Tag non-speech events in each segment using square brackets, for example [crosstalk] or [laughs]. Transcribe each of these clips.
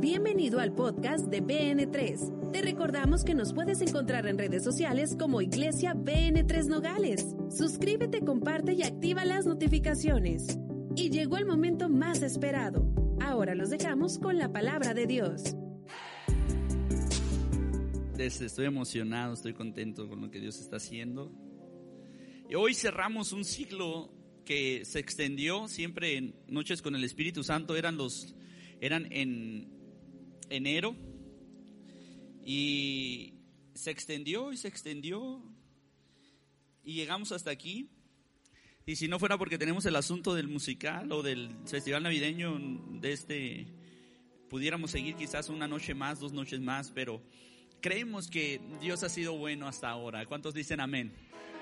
Bienvenido al podcast de BN3. Te recordamos que nos puedes encontrar en redes sociales como Iglesia BN3 Nogales. Suscríbete, comparte y activa las notificaciones. Y llegó el momento más esperado. Ahora los dejamos con la palabra de Dios. Estoy emocionado, estoy contento con lo que Dios está haciendo. Y hoy cerramos un ciclo que se extendió siempre en Noches con el Espíritu Santo, eran los eran en enero y se extendió y se extendió y llegamos hasta aquí. Y si no fuera porque tenemos el asunto del musical o del festival navideño de este, pudiéramos seguir quizás una noche más, dos noches más, pero creemos que Dios ha sido bueno hasta ahora. ¿Cuántos dicen amén?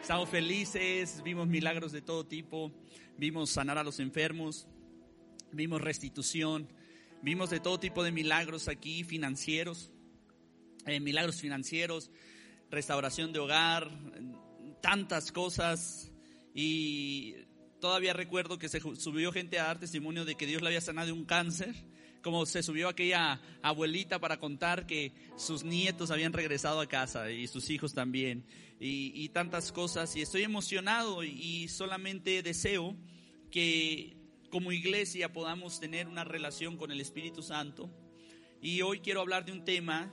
Estamos felices, vimos milagros de todo tipo, vimos sanar a los enfermos, vimos restitución, Vimos de todo tipo de milagros aquí, financieros, eh, milagros financieros, restauración de hogar, tantas cosas. Y todavía recuerdo que se subió gente a dar testimonio de que Dios le había sanado de un cáncer, como se subió aquella abuelita para contar que sus nietos habían regresado a casa y sus hijos también, y, y tantas cosas. Y estoy emocionado y solamente deseo que como iglesia podamos tener una relación con el Espíritu Santo. Y hoy quiero hablar de un tema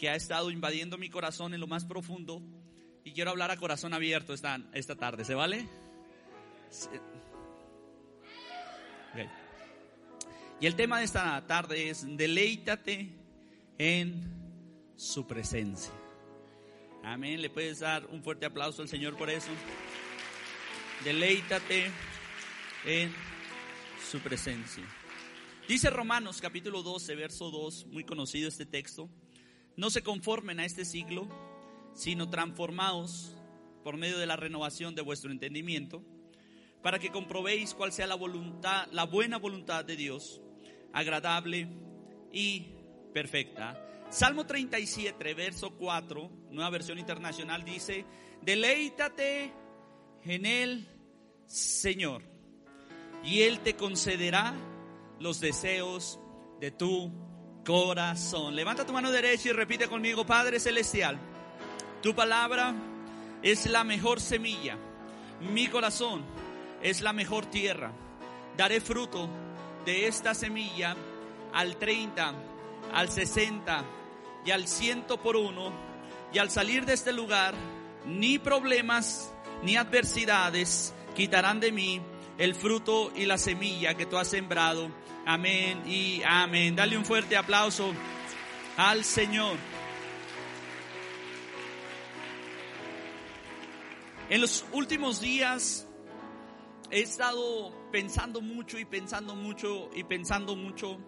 que ha estado invadiendo mi corazón en lo más profundo y quiero hablar a corazón abierto esta, esta tarde. ¿Se vale? Y el tema de esta tarde es deleítate en su presencia. Amén. ¿Le puedes dar un fuerte aplauso al Señor por eso? Deleítate en su presencia. Dice Romanos capítulo 12, verso 2, muy conocido este texto, no se conformen a este siglo, sino transformaos por medio de la renovación de vuestro entendimiento, para que comprobéis cuál sea la voluntad, la buena voluntad de Dios, agradable y perfecta. Salmo 37, verso 4, nueva versión internacional dice, deleítate en el Señor y Él te concederá los deseos de tu corazón. Levanta tu mano derecha y repite conmigo, Padre Celestial, tu palabra es la mejor semilla, mi corazón es la mejor tierra. Daré fruto de esta semilla al 30, al 60 y al 100 por uno. Y al salir de este lugar, ni problemas ni adversidades quitarán de mí el fruto y la semilla que tú has sembrado. Amén y amén. Dale un fuerte aplauso al Señor. En los últimos días he estado pensando mucho y pensando mucho y pensando mucho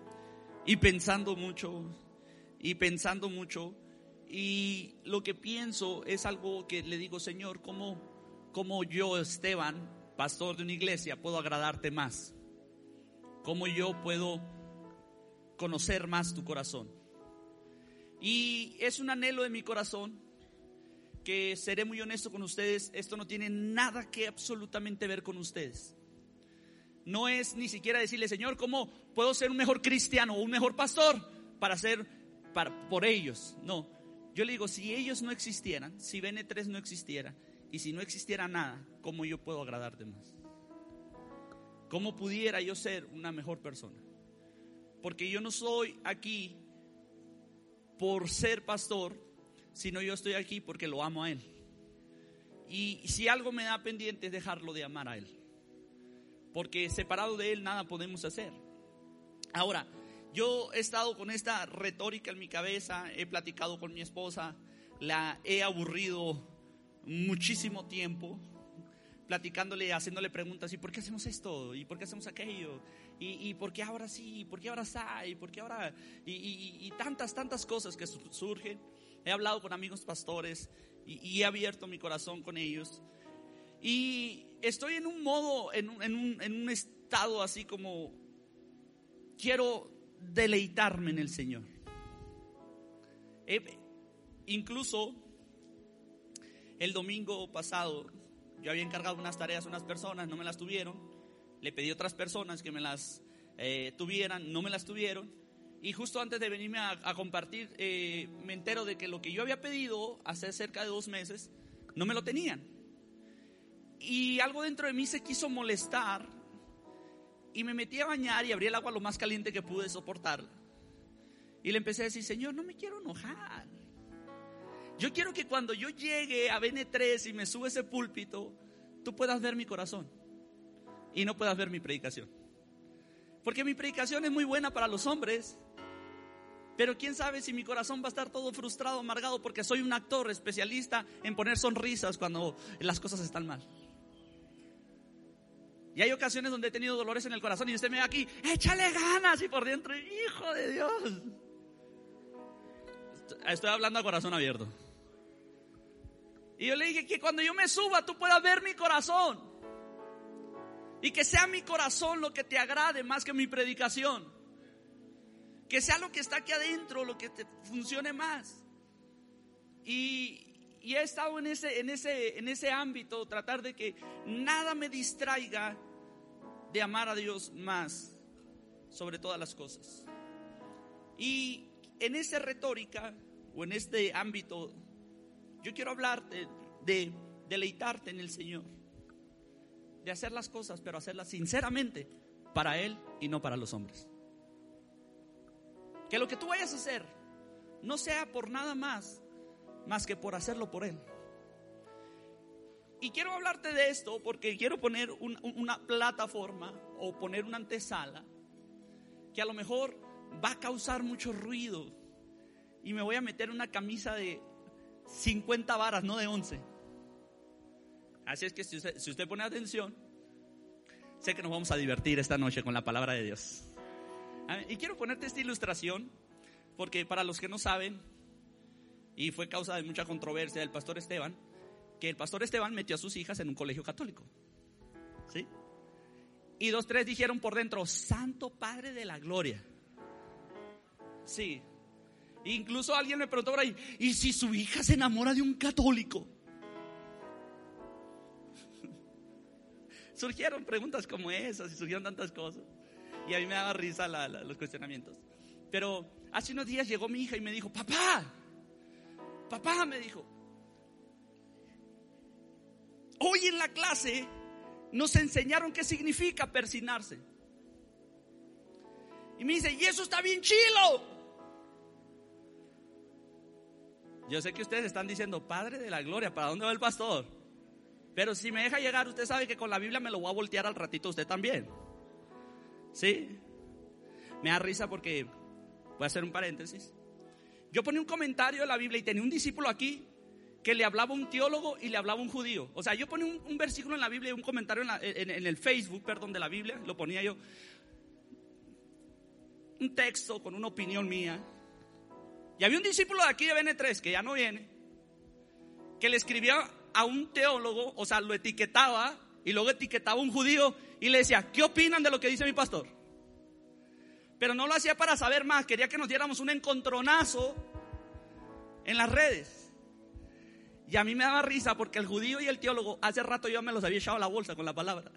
y pensando mucho y pensando mucho. Y lo que pienso es algo que le digo, Señor, como, como yo, Esteban, pastor de una iglesia, puedo agradarte más? ¿Cómo yo puedo conocer más tu corazón? Y es un anhelo de mi corazón que seré muy honesto con ustedes, esto no tiene nada que absolutamente ver con ustedes. No es ni siquiera decirle, Señor, ¿cómo puedo ser un mejor cristiano o un mejor pastor para ser para, por ellos? No, yo le digo, si ellos no existieran, si BN3 no existiera, y si no existiera nada, ¿cómo yo puedo agradarte más? ¿Cómo pudiera yo ser una mejor persona? Porque yo no soy aquí por ser pastor, sino yo estoy aquí porque lo amo a Él. Y si algo me da pendiente es dejarlo de amar a Él. Porque separado de Él nada podemos hacer. Ahora, yo he estado con esta retórica en mi cabeza, he platicado con mi esposa, la he aburrido muchísimo tiempo platicándole, haciéndole preguntas, ¿y por qué hacemos esto? ¿Y por qué hacemos aquello? ¿Y, por qué ahora sí? ¿Y por qué ahora está? ¿Y por qué ahora? Y, tantas, tantas cosas que surgen. He hablado con amigos pastores y, he abierto mi corazón con ellos. Y estoy en un modo, en un, en un estado así como, quiero deleitarme en el Señor. incluso el domingo pasado yo había encargado unas tareas a unas personas, no me las tuvieron. Le pedí a otras personas que me las eh, tuvieran, no me las tuvieron. y justo antes de venirme a, compartir, eh, me entero de que lo que yo había pedido hace cerca de dos meses, no me lo tenían. Y algo dentro de mí se quiso molestar y me metí a bañar y abrí el agua lo más caliente que pude soportar. Y le empecé a decir, Señor, no me quiero enojar. Yo quiero que cuando yo llegue a BN3 y me sube ese púlpito, tú puedas ver mi corazón y no puedas ver mi predicación. Porque mi predicación es muy buena para los hombres, pero quién sabe si mi corazón va a estar todo frustrado, amargado, porque soy un actor especialista en poner sonrisas cuando las cosas están mal. Y hay ocasiones donde he tenido dolores en el corazón y usted me ve aquí, échale ganas y por dentro, hijo de Dios. Estoy hablando a corazón abierto. Y yo le dije que cuando yo me suba tú puedas ver mi corazón. Y que sea mi corazón lo que te agrade más que mi predicación. Que sea lo que está aquí adentro, lo que te funcione más. Y, he estado en ese, en, ese, en ese ámbito, tratar de que nada me distraiga de amar a Dios más sobre todas las cosas. Y en esa retórica o en este ámbito, yo quiero hablarte de deleitarte en el Señor, de hacer las cosas, pero hacerlas sinceramente para Él y no para los hombres. Que lo que tú vayas a hacer no sea por nada más, más que por hacerlo por Él. Y quiero hablarte de esto porque quiero poner una plataforma o poner una antesala que a lo mejor va a causar mucho ruido y me voy a meter una camisa de 50 varas, no de 11. Así es que si usted, pone atención, sé que nos vamos a divertir esta noche con la palabra de Dios. Y quiero ponerte esta ilustración, porque para los que no saben, y fue causa de mucha controversia del pastor Esteban, que el pastor Esteban metió a sus hijas en un colegio católico. ¿Sí? Y dos, tres dijeron por dentro, Santo Padre de la Gloria. Sí. Incluso alguien me preguntó por ahí, ¿y si su hija se enamora de un católico? [laughs] surgieron preguntas como esas y surgieron tantas cosas. Y a mí me daba risa los cuestionamientos. Pero hace unos días llegó mi hija y me dijo, papá, papá, me dijo, hoy en la clase nos enseñaron qué significa persinarse. Y me dice, y eso está bien chilo. Yo sé que ustedes están diciendo, Padre de la Gloria, ¿para dónde va el pastor? Pero si me deja llegar, usted sabe que con la Biblia me lo voy a voltear al ratito usted también. ¿Sí? Me da risa porque, voy a hacer un paréntesis. Yo ponía un comentario en la Biblia y tenía un discípulo aquí que le hablaba un teólogo y le hablaba un judío. O sea, yo ponía un, versículo en la Biblia, un comentario en, en, el Facebook, perdón, de la Biblia, lo ponía yo. Un texto con una opinión mía. Y había un discípulo de aquí de BN3, que ya no viene, que le escribía a un teólogo, o sea, lo etiquetaba y luego etiquetaba a un judío y le decía, ¿qué opinan de lo que dice mi pastor? Pero no lo hacía para saber más, quería que nos diéramos un encontronazo en las redes. Y a mí me daba risa porque el judío y el teólogo hace rato yo me los había echado a la bolsa con la palabra.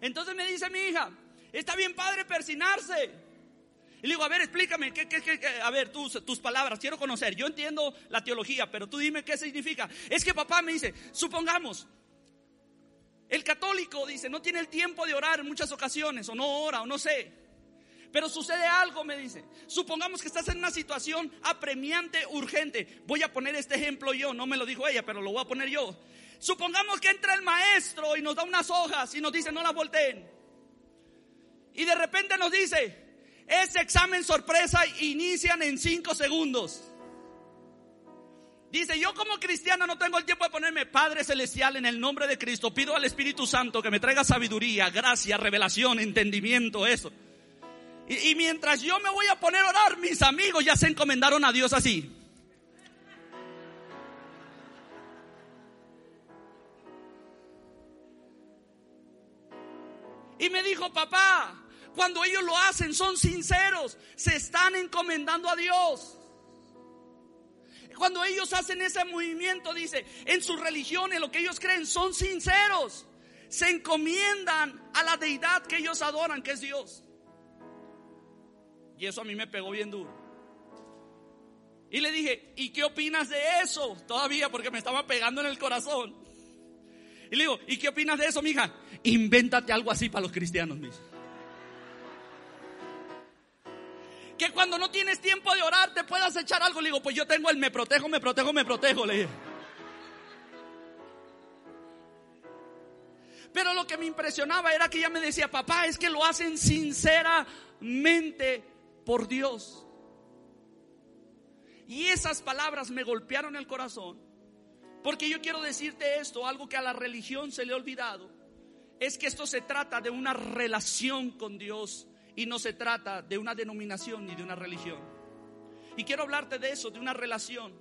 Entonces me dice mi hija, está bien padre persinarse. Y le digo, a ver, explícame, ¿qué, a ver, tus, tus palabras, quiero conocer. Yo entiendo la teología, pero tú dime qué significa. Es que papá me dice, supongamos, el católico dice, no tiene el tiempo de orar en muchas ocasiones, o no ora, o no sé. Pero sucede algo, me dice. Supongamos que estás en una situación apremiante, urgente. Voy a poner este ejemplo yo, no me lo dijo ella, pero lo voy a poner yo. Supongamos que entra el maestro y nos da unas hojas y nos dice, no las volteen. Y de repente nos dice, ese examen sorpresa inician en cinco segundos. Dice, yo como cristiana no tengo el tiempo de ponerme Padre Celestial en el nombre de Cristo. Pido al Espíritu Santo que me traiga sabiduría, gracia, revelación, entendimiento, eso. Y, y, mientras yo me voy a poner a orar, mis amigos ya se encomendaron a Dios así. Y me dijo, papá, cuando ellos lo hacen, son sinceros, se están encomendando a Dios. Cuando ellos hacen ese movimiento, dice, en sus religiones, lo que ellos creen, son sinceros. se encomiendan a la deidad que ellos adoran, que es Dios. Y eso a mí me pegó bien duro. Y le dije, ¿y qué opinas de eso? Todavía porque me estaba pegando en el corazón. Y le digo, ¿y qué opinas de eso, mija? Invéntate algo así para los cristianos, mis. Que cuando no tienes tiempo de orar te puedas echar algo. Le digo, pues yo tengo el me protejo, me protejo, me protejo. Le dije. Pero lo que me impresionaba era que ella me decía, papá, es que lo hacen sinceramente por Dios. Y esas palabras me golpearon el corazón. Porque yo quiero decirte esto, algo que a la religión se le ha olvidado, es que esto se trata de una relación con Dios y no se trata de una denominación ni de una religión. Y quiero hablarte de eso, de una relación.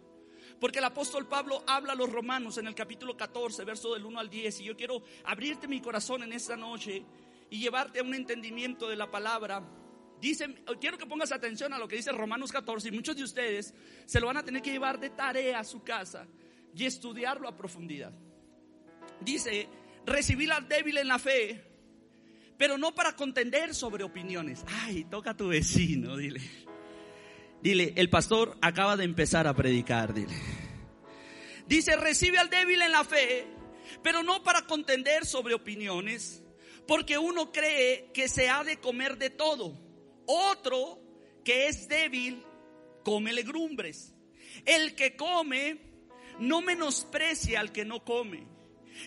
Porque el apóstol Pablo habla a los romanos en el capítulo 14, verso del 1 al 10. Y yo quiero abrirte mi corazón en esta noche y llevarte a un entendimiento de la palabra. Dice, quiero que pongas atención a lo que dice Romanos 14 y muchos de ustedes se lo van a tener que llevar de tarea a su casa y estudiarlo a profundidad. Dice, recibir al débil en la fe, pero no para contender sobre opiniones. Ay, toca a tu vecino, dile. Dile, el pastor acaba de empezar a predicar, dile. Dice, recibe al débil en la fe, pero no para contender sobre opiniones, porque uno cree que se ha de comer de todo. Otro que es débil, come legumbres. El que come, no menosprecia al que no come.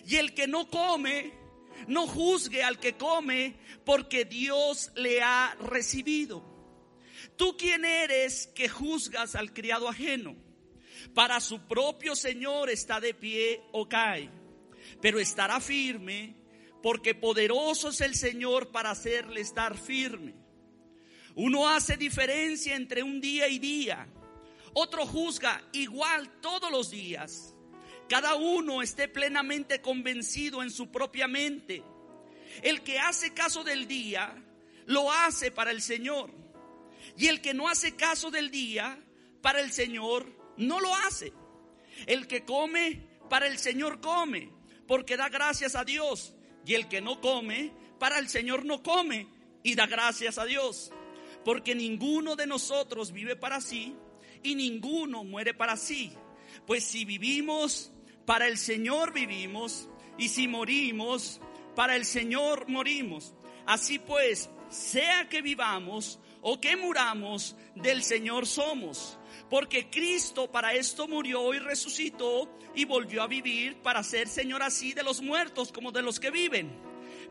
Y el que no come, no juzgue al que come, porque Dios le ha recibido. ¿Tú quién eres que juzgas al criado ajeno? Para su propio Señor está de pie o cae, pero estará firme porque poderoso es el Señor para hacerle estar firme. Uno hace diferencia entre un día y día, otro juzga igual todos los días. Cada uno esté plenamente convencido en su propia mente. El que hace caso del día, lo hace para el Señor y el que no hace caso del día, para el Señor no lo hace. El que come, para el Señor come, porque da gracias a Dios. Y el que no come, para el Señor no come y da gracias a Dios. Porque ninguno de nosotros vive para sí y ninguno muere para sí. Pues si vivimos, para el Señor vivimos. Y si morimos, para el Señor morimos. Así pues, sea que vivamos o que muramos, del Señor somos. Porque Cristo para esto murió y resucitó y volvió a vivir para ser Señor así de los muertos como de los que viven.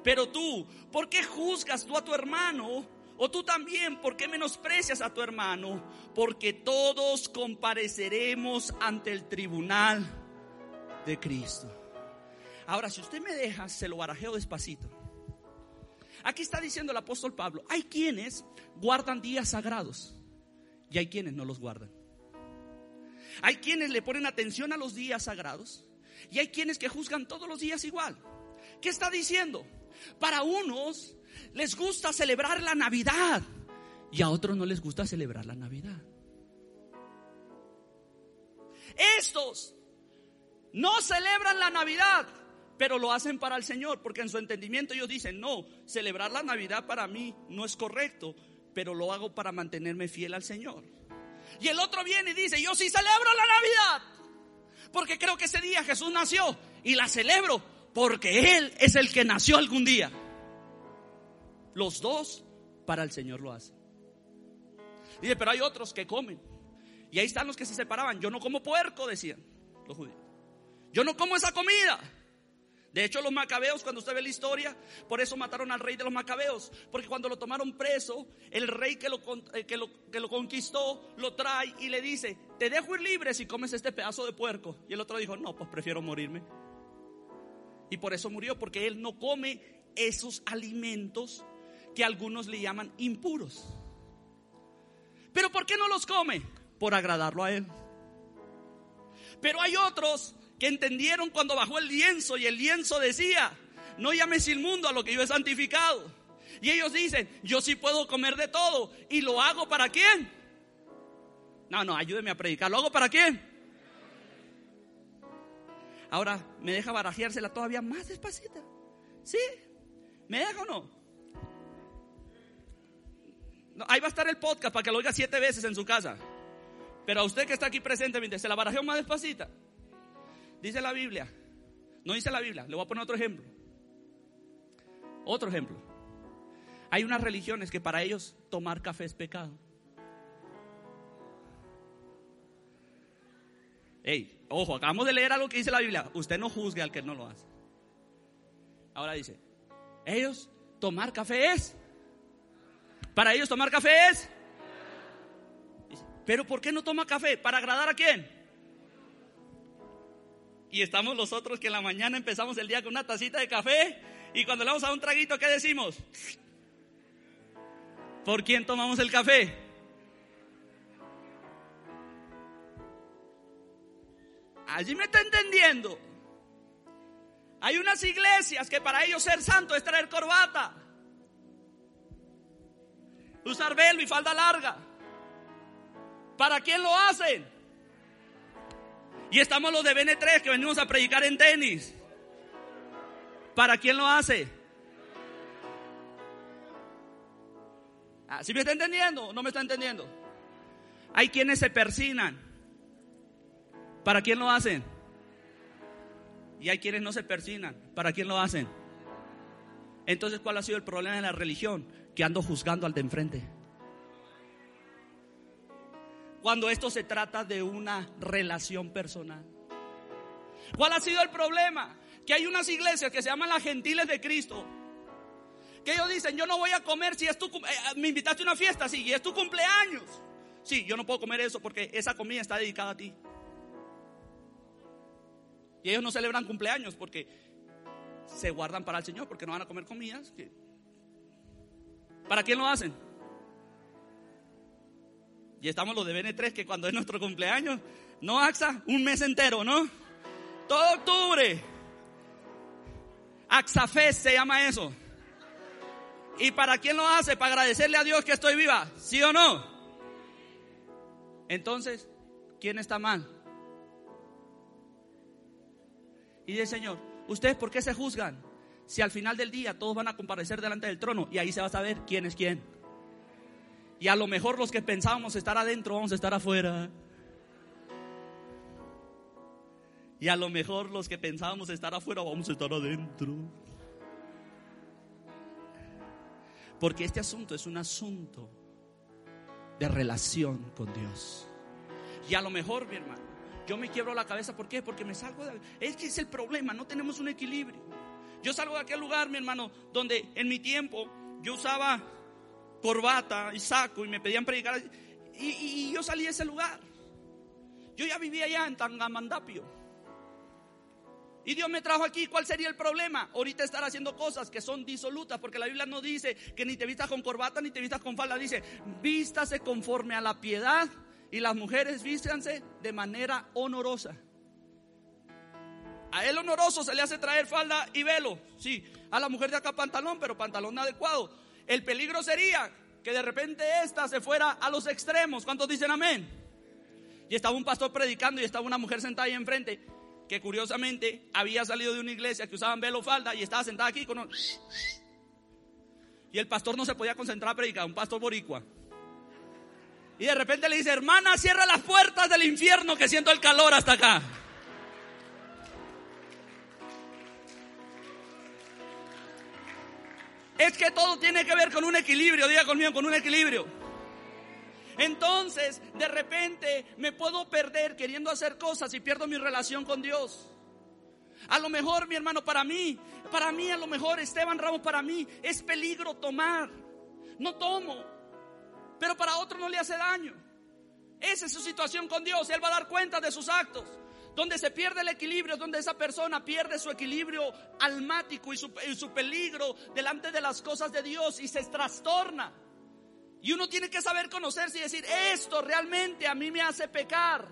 Pero tú, ¿por qué juzgas tú a tu hermano? O tú también, ¿por qué menosprecias a tu hermano? Porque todos compareceremos ante el tribunal de Cristo. Ahora, si usted me deja, se lo barajeo despacito. Aquí está diciendo el apóstol Pablo, hay quienes guardan días sagrados y hay quienes no los guardan. Hay quienes le ponen atención a los días sagrados y hay quienes que juzgan todos los días igual. ¿Qué está diciendo? Para unos les gusta celebrar la Navidad y a otros no les gusta celebrar la Navidad. Estos no celebran la Navidad pero lo hacen para el Señor, porque en su entendimiento ellos dicen, no, celebrar la Navidad para mí no es correcto, pero lo hago para mantenerme fiel al Señor. Y el otro viene y dice, yo sí celebro la Navidad, porque creo que ese día Jesús nació y la celebro porque Él es el que nació algún día. Los dos para el Señor lo hacen. Dice, pero hay otros que comen. Y ahí están los que se separaban. Yo no como puerco, decían los judíos. Yo no como esa comida. De hecho, los macabeos, cuando usted ve la historia, por eso mataron al rey de los macabeos. Porque cuando lo tomaron preso, el rey que lo, eh, que lo, que lo conquistó lo trae y le dice, te dejo ir libre si comes este pedazo de puerco. Y el otro dijo, no, pues prefiero morirme. Y por eso murió, porque él no come esos alimentos que algunos le llaman impuros. Pero ¿por qué no los come? Por agradarlo a él. Pero hay otros que entendieron cuando bajó el lienzo y el lienzo decía, no llames inmundo a lo que yo he santificado. Y ellos dicen, yo sí puedo comer de todo. ¿Y lo hago para quién? No, no, ayúdeme a predicar. ¿Lo hago para quién? Ahora me deja barajeársela todavía más despacita. ¿Sí? ¿Me deja o no? Ahí va a estar el podcast para que lo oiga siete veces en su casa. Pero a usted que está aquí presente, se la barajeo más despacita. Dice la Biblia. No dice la Biblia. Le voy a poner otro ejemplo. Otro ejemplo. Hay unas religiones que para ellos tomar café es pecado. Hey, ojo, acabamos de leer algo que dice la Biblia. Usted no juzgue al que no lo hace. Ahora dice, ellos tomar café es. Para ellos tomar café es. Pero ¿por qué no toma café? ¿Para agradar a quién? Y estamos los otros que en la mañana empezamos el día con una tacita de café y cuando le vamos a un traguito, ¿qué decimos? ¿Por quién tomamos el café? Allí me está entendiendo. Hay unas iglesias que para ellos ser santo es traer corbata, usar velo y falda larga. ¿Para quién lo hacen? Y estamos los de BN3 que venimos a predicar en tenis. ¿Para quién lo hace? Ah, ¿Sí me está entendiendo o no me está entendiendo? Hay quienes se persinan. ¿Para quién lo hacen? Y hay quienes no se persinan. ¿Para quién lo hacen? Entonces, ¿cuál ha sido el problema de la religión? Que ando juzgando al de enfrente. Cuando esto se trata de una relación personal. ¿Cuál ha sido el problema? Que hay unas iglesias que se llaman las gentiles de Cristo. Que ellos dicen, yo no voy a comer si es tu... Eh, me invitaste a una fiesta, sí, y es tu cumpleaños. Sí, yo no puedo comer eso porque esa comida está dedicada a ti. Y ellos no celebran cumpleaños porque se guardan para el Señor, porque no van a comer comidas. ¿Para quién lo hacen? Y estamos los de BN3 que cuando es nuestro cumpleaños, no AXA, un mes entero, ¿no? Todo octubre. AXAFES se llama eso. ¿Y para quién lo hace? Para agradecerle a Dios que estoy viva, ¿sí o no? Entonces, ¿quién está mal? Y dice Señor, ¿ustedes por qué se juzgan? Si al final del día todos van a comparecer delante del trono y ahí se va a saber quién es quién. Y a lo mejor los que pensábamos estar adentro vamos a estar afuera. Y a lo mejor los que pensábamos estar afuera vamos a estar adentro. Porque este asunto es un asunto de relación con Dios. Y a lo mejor, mi hermano, yo me quiebro la cabeza. ¿Por qué? Porque me salgo de... Es que es el problema, no tenemos un equilibrio. Yo salgo de aquel lugar, mi hermano, donde en mi tiempo yo usaba corbata y saco y me pedían predicar. Y, yo salí de ese lugar. Yo ya vivía allá en Tangamandapio. Y Dios me trajo aquí. ¿Cuál sería el problema? Ahorita estar haciendo cosas que son disolutas, porque la Biblia no dice que ni te vistas con corbata ni te vistas con falda. Dice, vístase conforme a la piedad y las mujeres vístanse de manera honorosa. A él honoroso se le hace traer falda y velo. Sí, a la mujer de acá pantalón, pero pantalón adecuado. El peligro sería que de repente esta se fuera a los extremos. ¿Cuántos dicen amén? Y estaba un pastor predicando y estaba una mujer sentada ahí enfrente que curiosamente había salido de una iglesia que usaban velo falda y estaba sentada aquí con un... Y el pastor no se podía concentrar a predicar, un pastor boricua. Y de repente le dice, hermana, cierra las puertas del infierno que siento el calor hasta acá. Es que todo tiene que ver con un equilibrio, diga conmigo, con un equilibrio. Entonces, de repente me puedo perder queriendo hacer cosas y pierdo mi relación con Dios. A lo mejor, mi hermano, para mí, para mí, a lo mejor, Esteban Ramos, para mí es peligro tomar. No tomo, pero para otro no le hace daño. Esa es su situación con Dios. Él va a dar cuenta de sus actos. Donde se pierde el equilibrio, donde esa persona pierde su equilibrio almático y su, y su peligro delante de las cosas de Dios y se trastorna. Y uno tiene que saber conocerse y decir, esto realmente a mí me hace pecar.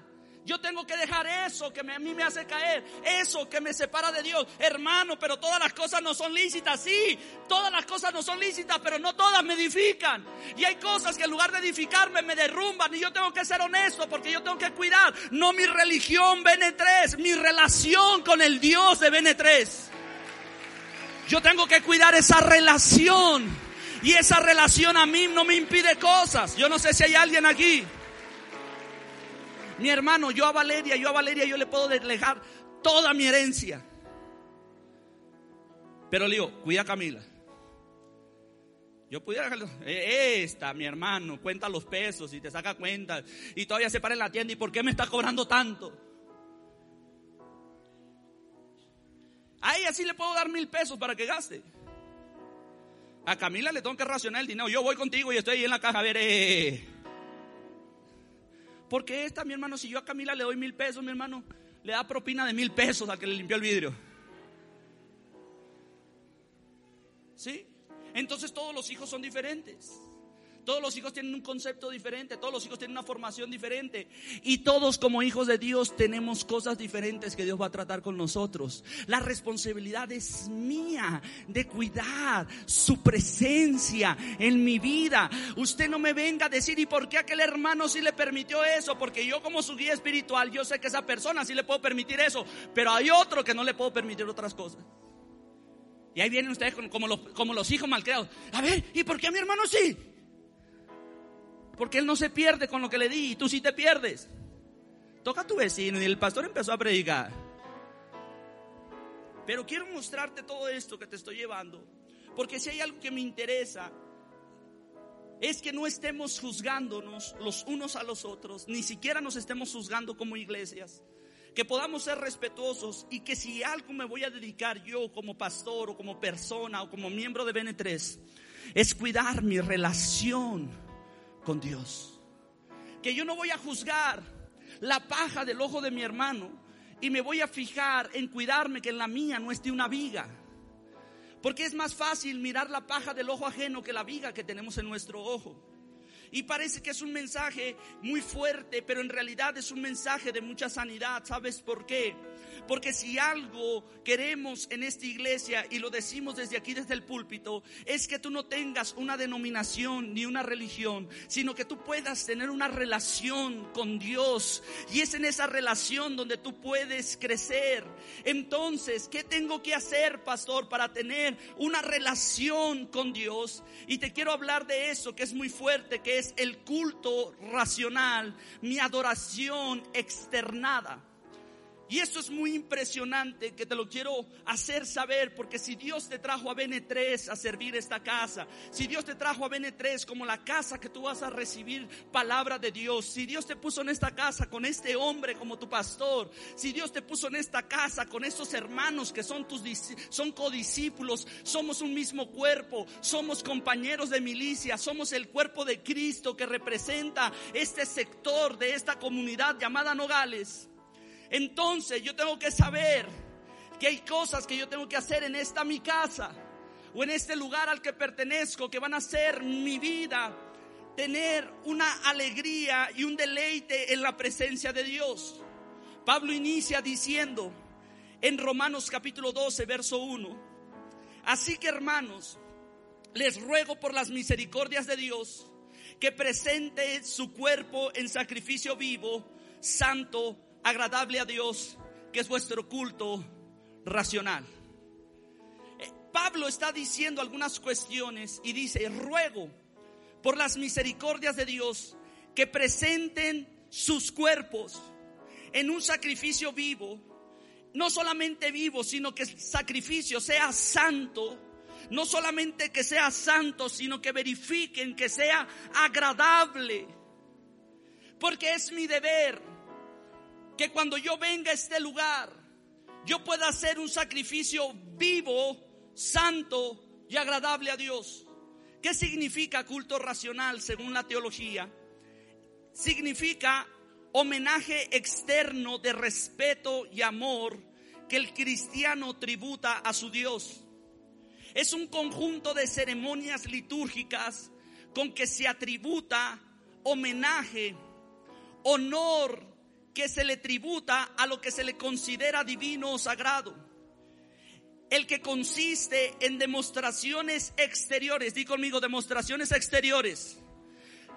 Yo tengo que dejar eso que a mí me hace caer, eso que me separa de Dios. Hermano, pero todas las cosas no son lícitas. Sí, todas las cosas no son lícitas, pero no todas me edifican. Y hay cosas que en lugar de edificarme me derrumban. Y yo tengo que ser honesto porque yo tengo que cuidar. No mi religión BN3, mi relación con el Dios de BN3. Yo tengo que cuidar esa relación. Y esa relación a mí no me impide cosas. Yo no sé si hay alguien aquí. Mi hermano, yo a Valeria, yo a Valeria, yo le puedo dejar toda mi herencia. Pero le digo, cuida a Camila. Yo pudiera eh, esta, mi hermano, cuenta los pesos y te saca cuenta y todavía se para en la tienda y ¿por qué me está cobrando tanto? A ella sí le puedo dar mil pesos para que gaste. A Camila le tengo que racionar el dinero. Yo voy contigo y estoy ahí en la caja a ver. Eh. Porque esta, mi hermano, si yo a Camila le doy mil pesos, mi hermano, le da propina de mil pesos al que le limpió el vidrio. ¿Sí? Entonces todos los hijos son diferentes. Todos los hijos tienen un concepto diferente, todos los hijos tienen una formación diferente y todos como hijos de Dios tenemos cosas diferentes que Dios va a tratar con nosotros. La responsabilidad es mía de cuidar su presencia en mi vida. Usted no me venga a decir, ¿y por qué aquel hermano sí le permitió eso? Porque yo como su guía espiritual, yo sé que esa persona sí le puedo permitir eso, pero hay otro que no le puedo permitir otras cosas. Y ahí vienen ustedes como los, como los hijos malcriados. A ver, ¿y por qué a mi hermano sí? Porque él no se pierde con lo que le di y tú sí te pierdes. Toca a tu vecino y el pastor empezó a predicar. Pero quiero mostrarte todo esto que te estoy llevando. Porque si hay algo que me interesa, es que no estemos juzgándonos los unos a los otros, ni siquiera nos estemos juzgando como iglesias que podamos ser respetuosos y que si algo me voy a dedicar yo como pastor o como persona o como miembro de BN3, es cuidar mi relación con Dios. Que yo no voy a juzgar la paja del ojo de mi hermano y me voy a fijar en cuidarme que en la mía no esté una viga. Porque es más fácil mirar la paja del ojo ajeno que la viga que tenemos en nuestro ojo. Y parece que es un mensaje muy fuerte, pero en realidad es un mensaje de mucha sanidad. ¿Sabes por qué? Porque si algo queremos en esta iglesia, y lo decimos desde aquí, desde el púlpito, es que tú no tengas una denominación ni una religión, sino que tú puedas tener una relación con Dios. Y es en esa relación donde tú puedes crecer. Entonces, ¿qué tengo que hacer, pastor, para tener una relación con Dios? Y te quiero hablar de eso, que es muy fuerte, que es el culto racional, mi adoración externada. Y esto es muy impresionante que te lo quiero hacer saber porque si Dios te trajo a BN3 a servir esta casa, si Dios te trajo a BN3 como la casa que tú vas a recibir palabra de Dios, si Dios te puso en esta casa con este hombre como tu pastor, si Dios te puso en esta casa con estos hermanos que son tus son codiscípulos, somos un mismo cuerpo, somos compañeros de milicia, somos el cuerpo de Cristo que representa este sector de esta comunidad llamada Nogales. Entonces yo tengo que saber que hay cosas que yo tengo que hacer en esta mi casa o en este lugar al que pertenezco que van a ser mi vida tener una alegría y un deleite en la presencia de Dios. Pablo inicia diciendo en Romanos capítulo 12, verso 1, así que hermanos, les ruego por las misericordias de Dios que presente su cuerpo en sacrificio vivo, santo, agradable a Dios, que es vuestro culto racional. Eh, Pablo está diciendo algunas cuestiones y dice, ruego por las misericordias de Dios que presenten sus cuerpos en un sacrificio vivo, no solamente vivo, sino que el sacrificio sea santo, no solamente que sea santo, sino que verifiquen que sea agradable, porque es mi deber que cuando yo venga a este lugar, yo pueda hacer un sacrificio vivo, santo y agradable a Dios. ¿Qué significa culto racional según la teología? Significa homenaje externo de respeto y amor que el cristiano tributa a su Dios. Es un conjunto de ceremonias litúrgicas con que se atributa homenaje, honor que se le tributa a lo que se le considera divino o sagrado. El que consiste en demostraciones exteriores, di conmigo, demostraciones exteriores,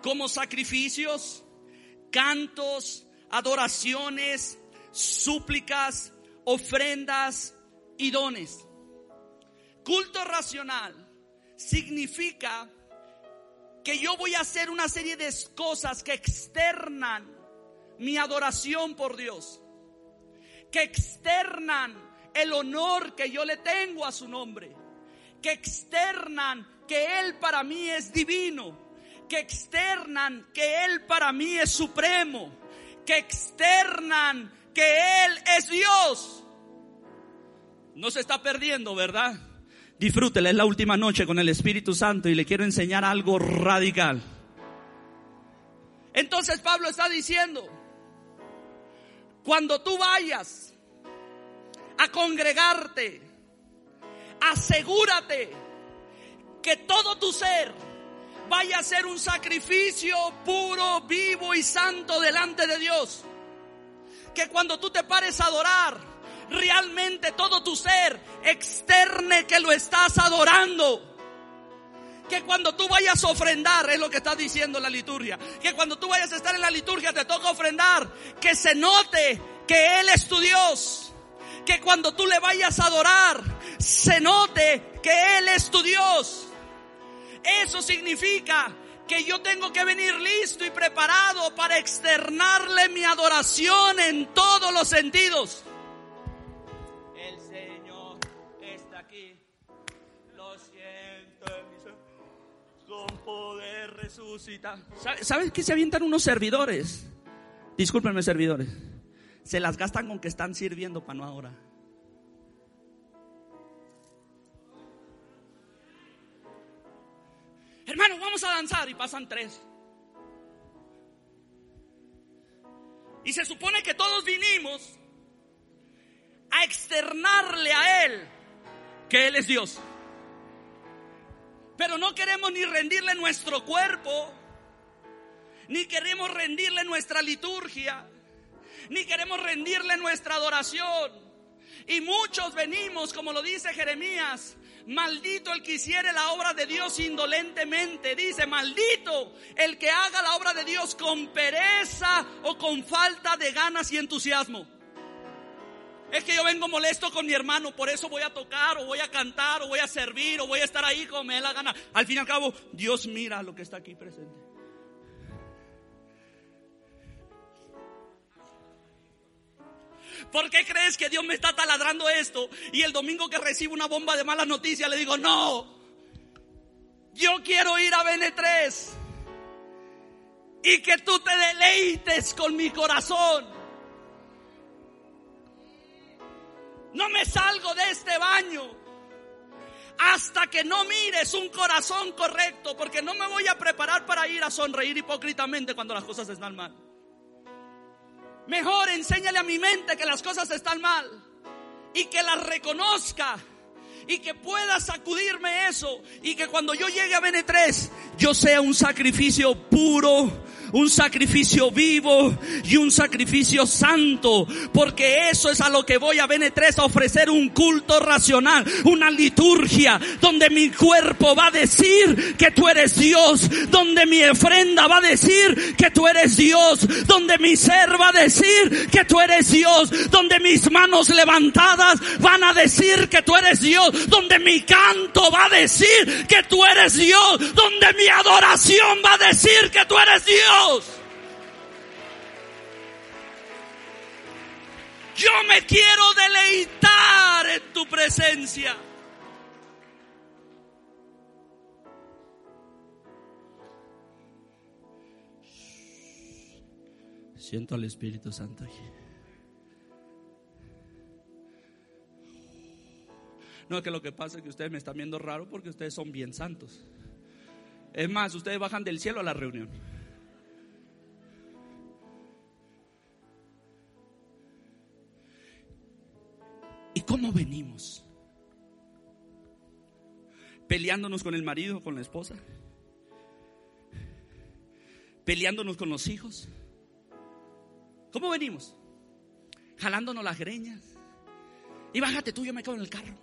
como sacrificios, cantos, adoraciones, súplicas, ofrendas y dones. Culto racional significa que yo voy a hacer una serie de cosas que externan mi adoración por Dios, que externan el honor que yo le tengo a su nombre, que externan que Él para mí es divino, que externan que Él para mí es supremo, que externan que Él es Dios. No se está perdiendo, ¿verdad? Disfrútela, es la última noche con el Espíritu Santo y le quiero enseñar algo radical. Entonces Pablo está diciendo, cuando tú vayas a congregarte, asegúrate que todo tu ser vaya a ser un sacrificio puro, vivo y santo delante de Dios. Que cuando tú te pares a adorar, realmente todo tu ser externe que lo estás adorando. Que cuando tú vayas a ofrendar, es lo que está diciendo la liturgia, que cuando tú vayas a estar en la liturgia te toca ofrendar, que se note que Él es tu Dios. Que cuando tú le vayas a adorar, se note que Él es tu Dios. Eso significa que yo tengo que venir listo y preparado para externarle mi adoración en todos los sentidos. Con poder resucita. ¿Sabes qué se avientan unos servidores? Discúlpenme, servidores. Se las gastan con que están sirviendo para no ahora. Hermano, vamos a danzar y pasan tres. Y se supone que todos vinimos a externarle a Él que Él es Dios. Pero no queremos ni rendirle nuestro cuerpo, ni queremos rendirle nuestra liturgia, ni queremos rendirle nuestra adoración. Y muchos venimos, como lo dice Jeremías, Maldito el que hiciere la obra de Dios indolentemente. Dice, maldito el que haga la obra de Dios con pereza o con falta de ganas y entusiasmo. Es que yo vengo molesto con mi hermano, por eso voy a tocar o voy a cantar o voy a servir o voy a estar ahí como me dé la gana. Al fin y al cabo, Dios mira lo que está aquí presente. ¿Por qué crees que Dios me está taladrando esto? Y el domingo que recibo una bomba de malas noticias le digo, no, yo quiero ir a BN3 y que tú te deleites con mi corazón. No me salgo de este baño hasta que no mires un corazón correcto, porque no me voy a preparar para ir a sonreír hipócritamente cuando las cosas están mal. Mejor enséñale a mi mente que las cosas están mal y que las reconozca y que pueda sacudirme eso y que cuando yo llegue a BN3 yo sea un sacrificio puro un sacrificio vivo y un sacrificio santo, porque eso es a lo que voy a BN3 a ofrecer un culto racional, una liturgia donde mi cuerpo va a decir que tú eres Dios, donde mi ofrenda va a decir que tú eres Dios, donde mi ser va a decir que tú eres Dios, donde mis manos levantadas van a decir que tú eres Dios, donde mi canto va a decir que tú eres Dios, donde mi adoración va a decir que tú eres Dios. Yo me quiero deleitar en tu presencia. Siento al Espíritu Santo aquí. No, que lo que pasa es que ustedes me están viendo raro porque ustedes son bien santos. Es más, ustedes bajan del cielo a la reunión. ¿Y cómo venimos? Peleándonos con el marido, con la esposa. Peleándonos con los hijos. ¿Cómo venimos? Jalándonos las greñas. Y bájate tú, yo me quedo en el carro.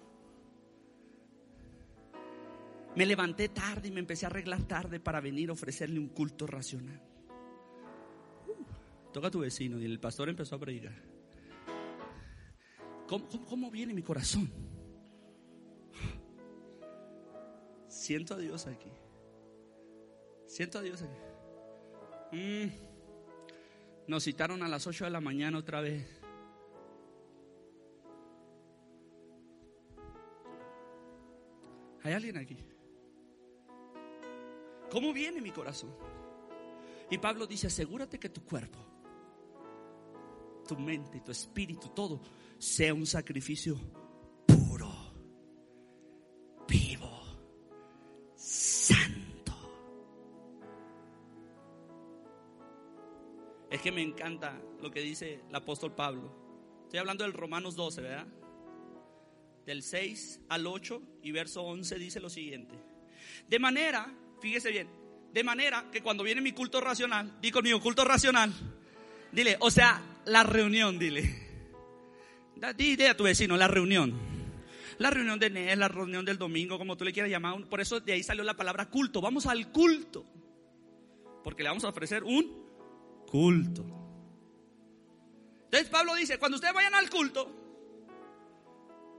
Me levanté tarde y me empecé a arreglar tarde para venir a ofrecerle un culto racional. Uh, toca a tu vecino y el pastor empezó a predicar. ¿Cómo, viene mi corazón? Siento a Dios aquí. Siento a Dios aquí. Mm. Nos citaron a las 8 de la mañana otra vez. ¿Hay alguien aquí? ¿Cómo viene mi corazón? Y Pablo dice, asegúrate que tu cuerpo, tu mente, tu espíritu, todo sea un sacrificio puro, vivo, santo. Es que me encanta lo que dice el apóstol Pablo. Estoy hablando del Romanos 12, ¿verdad? Del 6 al 8 y verso 11 dice lo siguiente. De manera, fíjese bien, de manera que cuando viene mi culto racional, di conmigo, culto racional, dile, o sea, la reunión, dile. Di idea a tu vecino, la reunión. La reunión de NES, la reunión del domingo, como tú le quieras llamar. Por eso de ahí salió la palabra culto. Vamos al culto. Porque le vamos a ofrecer un culto. Entonces Pablo dice, cuando ustedes vayan al culto,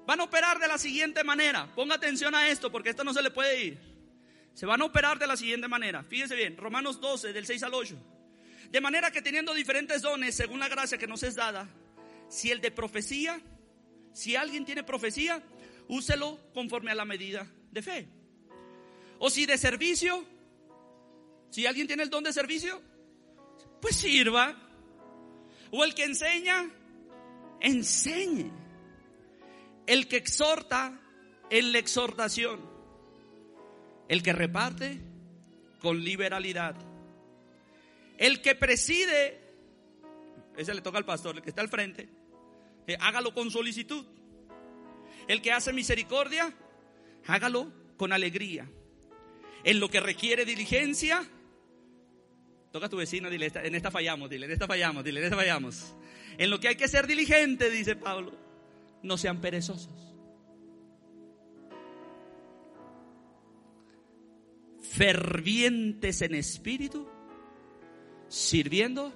van a operar de la siguiente manera. Ponga atención a esto, porque esto no se le puede ir. Se van a operar de la siguiente manera. Fíjense bien, Romanos 12, del 6 al 8. De manera que teniendo diferentes dones según la gracia que nos es dada, si el de profecía, si alguien tiene profecía, úselo conforme a la medida de fe. O si de servicio, si alguien tiene el don de servicio, pues sirva. O el que enseña, enseñe. El que exhorta, en la exhortación. El que reparte, con liberalidad. El que preside, ese le toca al pastor, el que está al frente, hágalo con solicitud. El que hace misericordia, hágalo con alegría. En lo que requiere diligencia, toca a tu vecino, dile, en esta fallamos, dile, en esta fallamos, dile, en esta fallamos. En lo que hay que ser diligente, dice Pablo, no sean perezosos. Fervientes en espíritu, sirviendo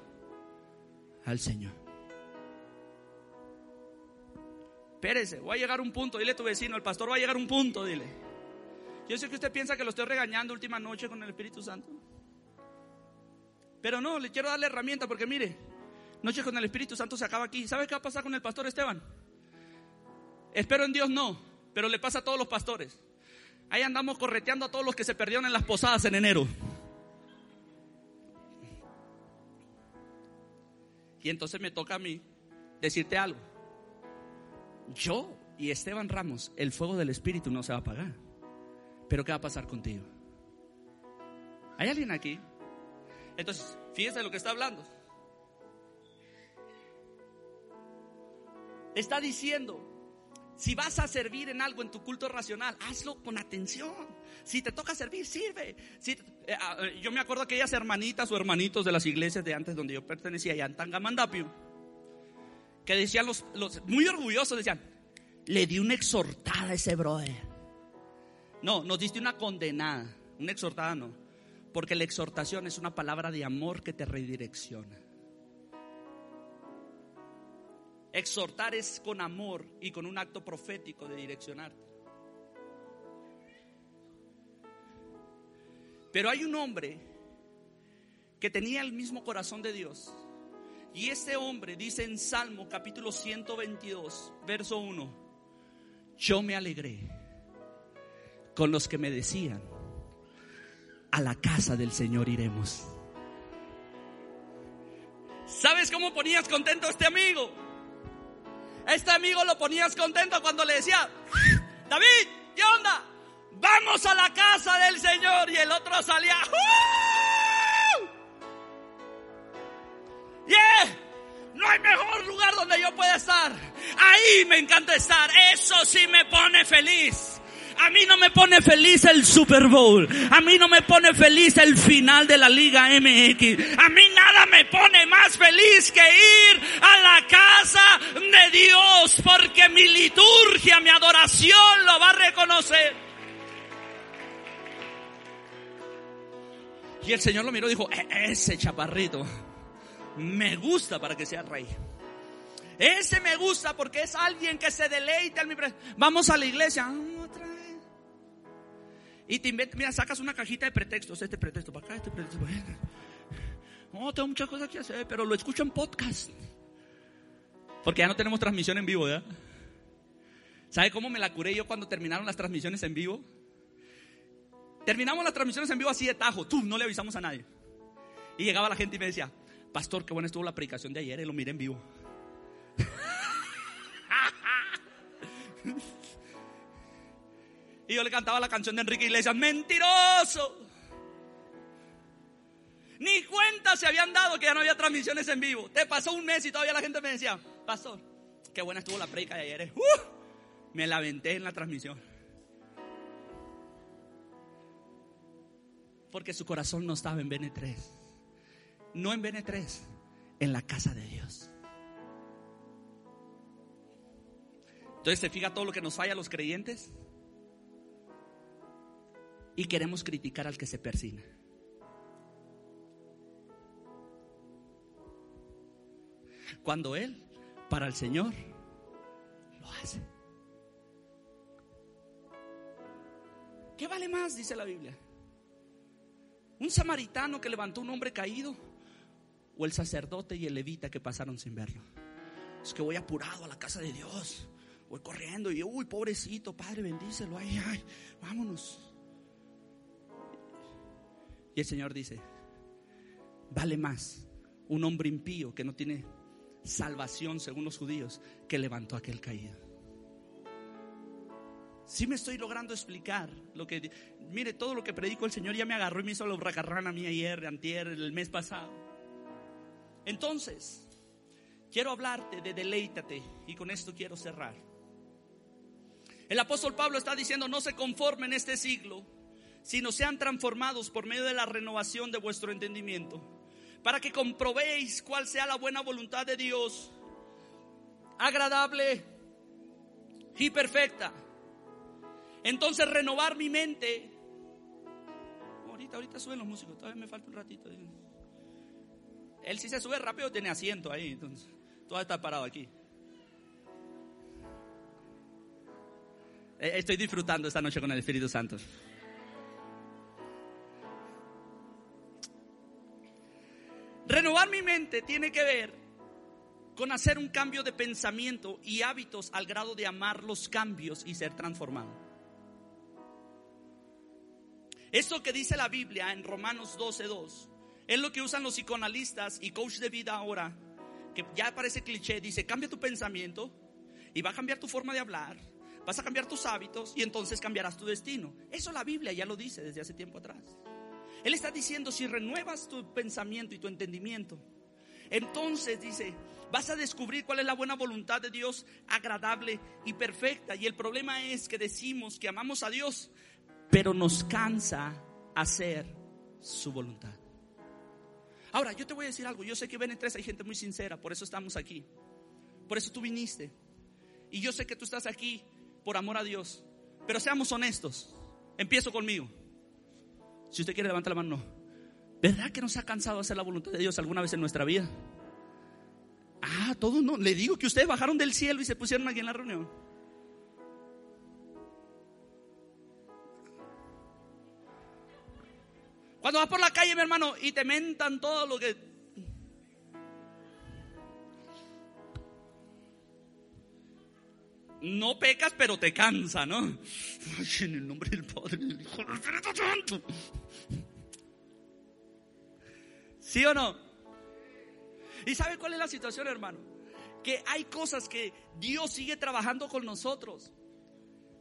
al Señor. Espérese, voy a llegar a un punto, dile a tu vecino, el pastor va a llegar a un punto, dile. Yo sé que usted piensa que lo estoy regañando última noche con el Espíritu Santo. Pero no, le quiero darle herramienta porque mire, noche con el Espíritu Santo se acaba aquí. ¿Sabe qué va a pasar con el pastor Esteban? Espero en Dios no, pero le pasa a todos los pastores. Ahí andamos correteando a todos los que se perdieron en las posadas en enero. Y entonces me toca a mí decirte algo. Yo y Esteban Ramos, el fuego del Espíritu no se va a apagar. Pero ¿qué va a pasar contigo? ¿Hay alguien aquí? Entonces, fíjese lo que está hablando. Está diciendo, si vas a servir en algo en tu culto racional, hazlo con atención. Si te toca servir, sirve. Si, eh, ah, eh, yo me acuerdo que aquellas hermanitas o hermanitos de las iglesias de antes donde yo pertenecía, allá en Tangamandapio, que decían los, los muy orgullosos, decían, le di una exhortada a ese brother. No, nos diste una condenada, una exhortada no, porque la exhortación es una palabra de amor que te redirecciona. Exhortar es con amor y con un acto profético de direccionarte. Pero hay un hombre que tenía el mismo corazón de Dios. Y ese hombre dice en Salmo capítulo 122, verso 1, yo me alegré con los que me decían, a la casa del Señor iremos. ¿Sabes cómo ponías contento a este amigo? Este amigo lo ponías contento cuando le decía, David, ¿qué onda? Vamos a la casa del Señor. Y el otro salía, ¡Yeah! No hay mejor lugar donde yo pueda estar. Ahí me encanta estar. Eso sí me pone feliz. A mí no me pone feliz el Super Bowl. A mí no me pone feliz el final de la Liga MX. A mí feliz que ir a la casa de Dios porque mi liturgia, mi adoración lo va a reconocer. Y el Señor lo miró y dijo, "E-, ese chaparrito me gusta para que sea rey. Ese me gusta porque es alguien que se deleita en mi Vamos a la iglesia. Y te inventas, mira, sacas una cajita de pretextos, este pretexto para acá, este pretexto para allá. No, tengo muchas cosas que hacer, pero lo escucho en podcast. Porque ya no tenemos transmisión en vivo, ¿verdad? ¿Sabe cómo me la curé yo cuando terminaron las transmisiones en vivo? Terminamos las transmisiones en vivo así de tajo, tú, no le avisamos a nadie. Y llegaba la gente y me decía, Pastor, qué buena estuvo la predicación de ayer, y lo miré en vivo. [laughs] y yo le cantaba la canción de Enrique Iglesias, mentiroso. Ni cuenta se habían dado que ya no había transmisiones en vivo. Te pasó un mes y todavía la gente me decía, Pastor, qué buena estuvo la predica de ayer. Uh, me la aventé en la transmisión. Porque su corazón no estaba en BN3. No en BN3, en la casa de Dios. Entonces se fija todo lo que nos falla a los creyentes. Y queremos criticar al que se persina. Cuando Él, para el Señor, lo hace. ¿Qué vale más? Dice la Biblia. Un samaritano que levantó un hombre caído o el sacerdote y el levita que pasaron sin verlo. Es que voy apurado a la casa de Dios. Voy corriendo y, uy, pobrecito, Padre, bendícelo. Ay, ay, vámonos. Y el Señor dice, vale más un hombre impío que no tiene salvación según los judíos que levantó aquel caído. Si me estoy logrando explicar lo que mire todo lo que predico el Señor ya me agarró y me hizo lo racarrán a mí ayer, antier, el mes pasado. Entonces, quiero hablarte de deleítate y con esto quiero cerrar. El apóstol Pablo está diciendo, no se conformen en este siglo, sino sean transformados por medio de la renovación de vuestro entendimiento para que comprobéis cuál sea la buena voluntad de Dios, agradable y perfecta. Entonces renovar mi mente. Ahorita, ahorita suben los músicos, todavía me falta un ratito. Él si se sube rápido tiene asiento ahí, entonces todo está parado aquí. Eh, estoy disfrutando esta noche con el Espíritu Santo. Tiene que ver con hacer un cambio de pensamiento y hábitos al grado de amar los cambios y ser transformado. Esto que dice la Biblia en Romanos 12:2 es lo que usan los psicoanalistas y coach de vida ahora, que ya parece cliché, dice, cambia tu pensamiento y va a cambiar tu forma de hablar, vas a cambiar tus hábitos y entonces cambiarás tu destino. Eso la Biblia ya lo dice desde hace tiempo atrás. Él está diciendo, si renuevas tu pensamiento y tu entendimiento, entonces dice, vas a descubrir cuál es la buena voluntad de Dios, agradable y perfecta. Y el problema es que decimos que amamos a Dios, pero nos cansa hacer su voluntad. Ahora, yo te voy a decir algo, yo sé que ven en tres hay gente muy sincera, por eso estamos aquí. Por eso tú viniste. Y yo sé que tú estás aquí por amor a Dios. Pero seamos honestos. Empiezo conmigo. Si usted quiere, levanta la mano. ¿Verdad que no se ha cansado de hacer la voluntad de Dios alguna vez en nuestra vida? Ah, todos no. Le digo que ustedes bajaron del cielo y se pusieron aquí en la reunión. Cuando vas por la calle, mi hermano, y te mentan todo lo que no pecas, pero te cansa, ¿no? Ay, en el nombre del Padre, del Hijo, del Espíritu Santo. ¿Sí o no? ¿Y sabe cuál es la situación, hermano? Que hay cosas que Dios sigue trabajando con nosotros.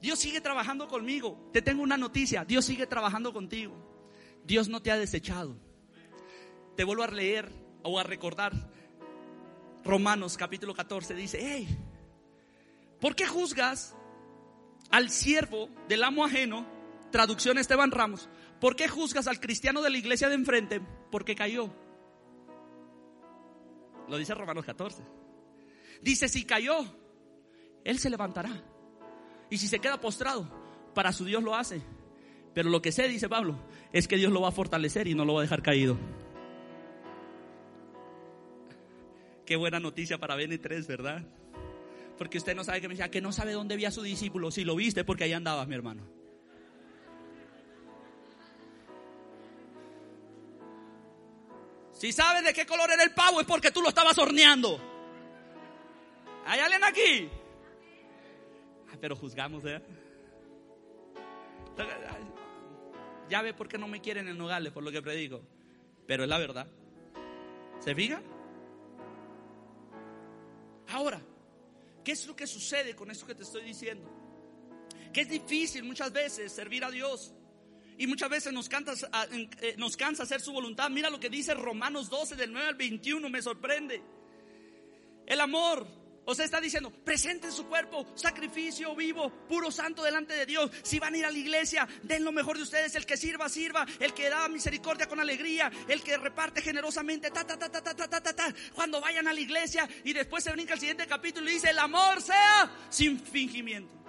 Dios sigue trabajando conmigo. Te tengo una noticia. Dios sigue trabajando contigo. Dios no te ha desechado. Te vuelvo a leer o a recordar. Romanos capítulo 14 dice, hey, ¿Por qué juzgas al siervo del amo ajeno? Traducción Esteban Ramos. ¿Por qué juzgas al cristiano de la iglesia de enfrente? Porque cayó. Lo dice Romanos 14. Dice, si cayó, él se levantará. Y si se queda postrado, para su Dios lo hace. Pero lo que sé, dice Pablo, es que Dios lo va a fortalecer y no lo va a dejar caído. Qué buena noticia para BN3, ¿verdad? Porque usted no sabe que me decía que no sabe dónde vi a su discípulo. Si lo viste, porque ahí andabas, mi hermano. Si sabes de qué color era el pavo es porque tú lo estabas horneando. ¿Hay alguien aquí? pero juzgamos, ¿eh? Ya ve por qué no me quieren en Nogales por lo que predico. Pero es la verdad. ¿Se fija? Ahora, ¿qué es lo que sucede con esto que te estoy diciendo? Que es difícil muchas veces servir a Dios. Y muchas veces nos cansa, eh, nos cansa hacer su voluntad. Mira lo que dice Romanos 12 del 9 al 21, me sorprende. El amor o sea, está diciendo, presenten su cuerpo, sacrificio vivo, puro santo delante de Dios. Si van a ir a la iglesia, den lo mejor de ustedes. El que sirva, sirva. El que da misericordia con alegría. El que reparte generosamente. Ta, ta, ta, ta, ta, ta, ta, ta. Cuando vayan a la iglesia y después se brinca el siguiente capítulo y dice, el amor sea sin fingimiento.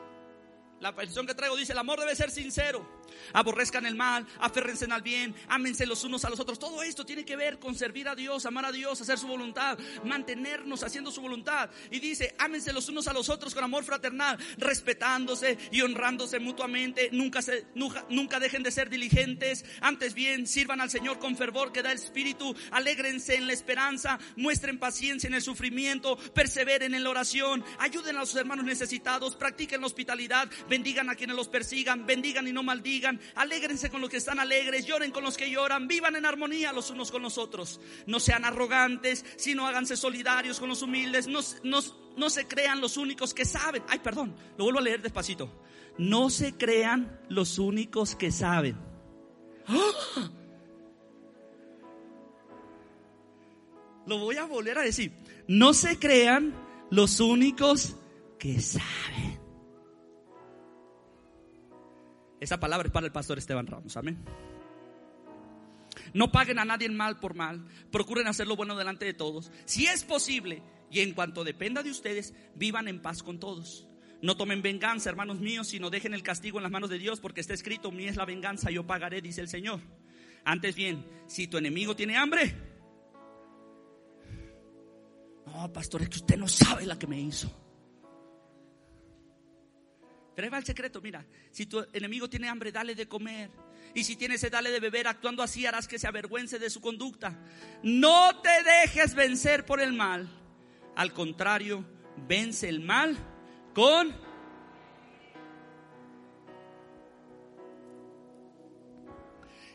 La versión que traigo dice, el amor debe ser sincero aborrezcan el mal, aférrense al bien, ámense los unos a los otros. Todo esto tiene que ver con servir a Dios, amar a Dios, hacer su voluntad, mantenernos haciendo su voluntad. Y dice, ámense los unos a los otros con amor fraternal, respetándose y honrándose mutuamente. Nunca, se, nunca, dejen de ser diligentes. Antes bien, sirvan al Señor con fervor que da el Espíritu. Alégrense en la esperanza, muestren paciencia en el sufrimiento, perseveren en la oración, ayuden a los hermanos necesitados, practiquen la hospitalidad, bendigan a quienes los persigan, bendigan y no maldigan alégrense con los que están alegres, lloren con los que lloran, vivan en armonía los unos con los otros. No sean arrogantes, sino háganse solidarios con los humildes, no, no se crean los únicos que saben. Ay, perdón, lo vuelvo a leer despacito. No se crean los únicos que saben. ¡Ah! Lo voy a volver a decir. No se crean los únicos que saben. Esa palabra es para el pastor Esteban Ramos. Amén. No paguen a nadie mal por mal. Procuren hacer lo bueno delante de todos. Si es posible y en cuanto dependa de ustedes, vivan en paz con todos. No tomen venganza, hermanos míos, sino dejen el castigo en las manos de Dios, porque está escrito, mi es la venganza, yo pagaré, dice el Señor. Antes bien, si tu enemigo tiene hambre, no, pastor, es que usted no sabe la que me hizo. Pero el secreto, mira, si tu enemigo tiene hambre, dale de comer. Y si tiene sed, dale de beber. Actuando así harás que se avergüence de su conducta. No te dejes vencer por el mal. Al contrario, vence el mal con...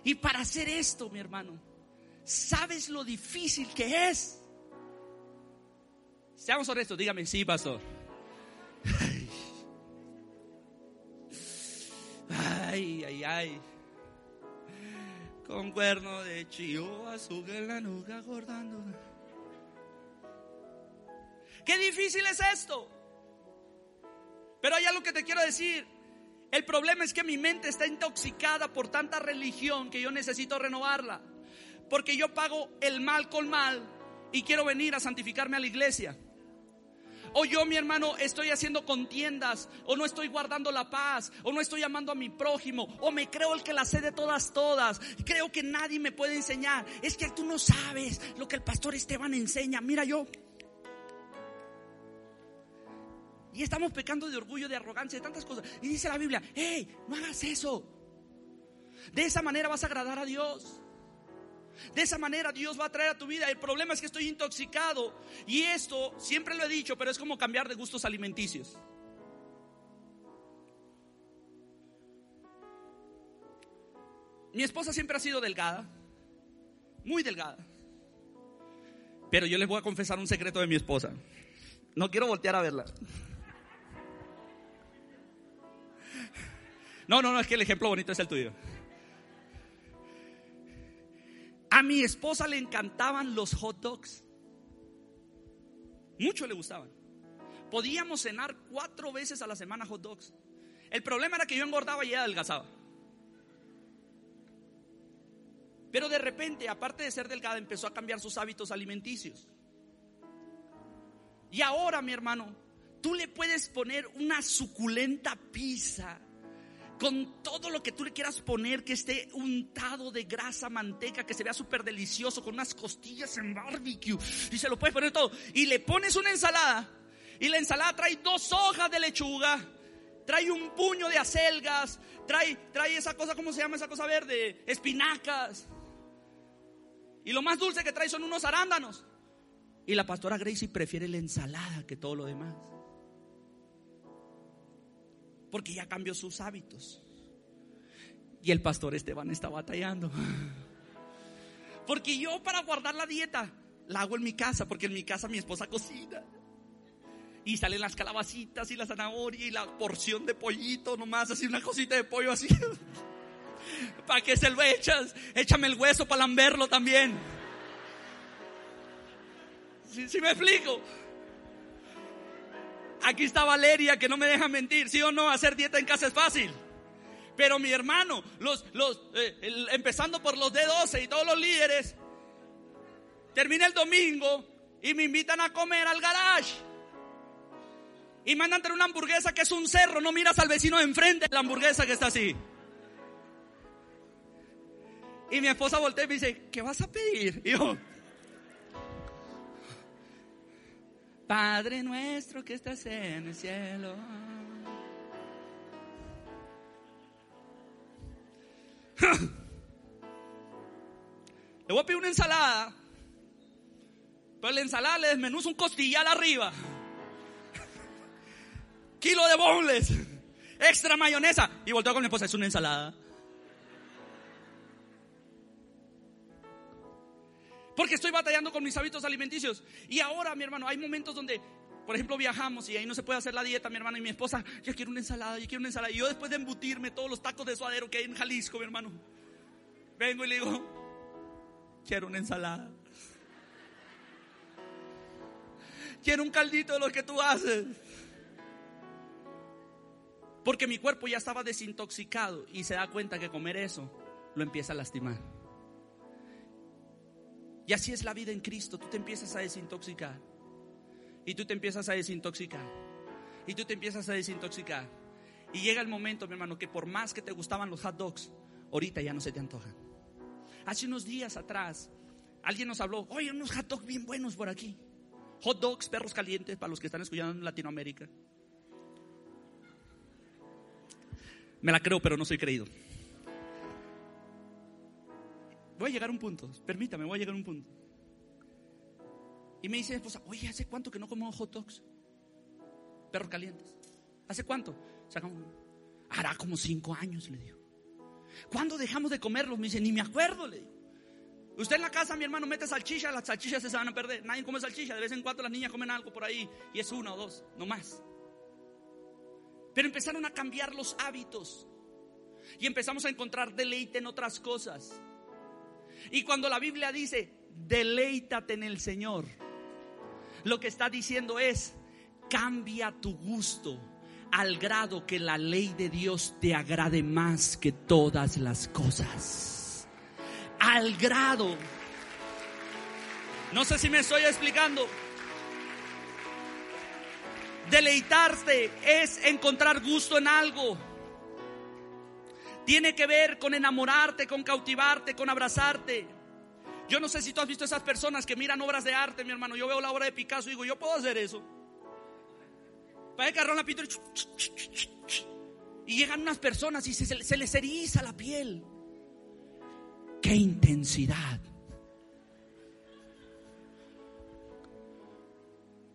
Y para hacer esto, mi hermano, ¿sabes lo difícil que es? Seamos honestos, dígame, sí, pastor. Ay, ay, ay. Con cuerno de chivo, azúcar en la nuca acordando. Qué difícil es esto. Pero hay algo que te quiero decir. El problema es que mi mente está intoxicada por tanta religión que yo necesito renovarla. Porque yo pago el mal con mal y quiero venir a santificarme a la iglesia. O yo, mi hermano, estoy haciendo contiendas, o no estoy guardando la paz, o no estoy amando a mi prójimo, o me creo el que la sé de todas, todas. Creo que nadie me puede enseñar. Es que tú no sabes lo que el pastor Esteban enseña. Mira yo. Y estamos pecando de orgullo, de arrogancia, de tantas cosas. Y dice la Biblia, hey, no hagas eso. De esa manera vas a agradar a Dios. De esa manera Dios va a traer a tu vida. El problema es que estoy intoxicado. Y esto, siempre lo he dicho, pero es como cambiar de gustos alimenticios. Mi esposa siempre ha sido delgada. Muy delgada. Pero yo les voy a confesar un secreto de mi esposa. No quiero voltear a verla. No, no, no, es que el ejemplo bonito es el tuyo. A mi esposa le encantaban los hot dogs. Mucho le gustaban. Podíamos cenar cuatro veces a la semana hot dogs. El problema era que yo engordaba y ella adelgazaba. Pero de repente, aparte de ser delgada, empezó a cambiar sus hábitos alimenticios. Y ahora, mi hermano, tú le puedes poner una suculenta pizza con todo lo que tú le quieras poner, que esté untado de grasa, manteca, que se vea súper delicioso, con unas costillas en barbecue, y se lo puedes poner todo. Y le pones una ensalada, y la ensalada trae dos hojas de lechuga, trae un puño de acelgas, trae, trae esa cosa, ¿cómo se llama esa cosa verde? Espinacas. Y lo más dulce que trae son unos arándanos. Y la pastora Gracie prefiere la ensalada que todo lo demás. Porque ya cambió sus hábitos. Y el pastor Esteban está batallando. [laughs] Porque yo para guardar la dieta la hago en mi casa, porque en mi casa mi esposa cocina. Y salen las calabacitas y la zanahoria y la porción de pollito nomás, así una cosita de pollo así. [laughs] ¿Para qué se lo echas? Échame el hueso para lamberlo también. ¿Sí, me explico? Aquí está Valeria que no me deja mentir. ¿Sí o no? Hacer dieta en casa es fácil. Pero mi hermano, los, los, eh, empezando por los D12 y todos los líderes, termina el domingo y me invitan a comer al garage. Y mandan traer una hamburguesa que es un cerro, no miras al vecino de enfrente la hamburguesa que está así. Y mi esposa voltea y me dice, ¿qué vas a pedir? Y yo, Padre nuestro que estás en el cielo. Le voy a pedir una ensalada. Pero la ensalada le desmenuza un costillar arriba. Kilo de boneless. Extra mayonesa. Y volteo con mi esposa. Es una ensalada. Porque estoy batallando con mis hábitos alimenticios. Y ahora, mi hermano, hay momentos donde, por ejemplo, viajamos y ahí no se puede hacer la dieta, mi hermano y mi esposa. Yo quiero una ensalada, yo quiero una ensalada. Y yo después de embutirme todos los tacos de suadero que hay en Jalisco, mi hermano, vengo y le digo, quiero una ensalada. [laughs] Quiero un caldito de lo que tú haces. Porque mi cuerpo ya estaba desintoxicado y se da cuenta que comer eso lo empieza a lastimar. Y así es la vida en Cristo. Tú te empiezas a desintoxicar. Y tú te empiezas a desintoxicar. Y tú te empiezas a desintoxicar. Y llega el momento, mi hermano, que por más que te gustaban los hot dogs, ahorita ya no se te antojan. Hace unos días atrás, alguien nos habló, oye, unos hot dogs bien buenos por aquí. Hot dogs, perros calientes, para los que están escuchando en Latinoamérica. Me la creo, pero no soy creído. Voy a llegar a un punto, permítame, voy a llegar a un punto. Y me dice mi esposa, oye, ¿hace cuánto que no como hot dogs? Perros calientes. ¿Hace cuánto? Sacamos, hará como cinco años, le digo. ¿Cuándo dejamos de comerlos? Me dice, ni me acuerdo, le digo. Usted en la casa, mi hermano, mete salchicha, las salchichas se van a perder. Nadie come salchicha, de vez en cuando las niñas comen algo por ahí y es una o dos, no más. Pero empezaron a cambiar los hábitos y empezamos a encontrar deleite en otras cosas. Y cuando la Biblia dice, deleítate en el Señor, lo que está diciendo es, cambia tu gusto al grado que la ley de Dios te agrade más que todas las cosas. Al grado. No sé si me estoy explicando. Deleitarte es encontrar gusto en algo. Tiene que ver con enamorarte, con cautivarte, con abrazarte. Yo no sé si tú has visto esas personas que miran obras de arte, mi hermano. Yo veo la obra de Picasso y digo, yo puedo hacer eso. Para el la pintura y llegan unas personas y se, se les eriza la piel. ¡Qué intensidad!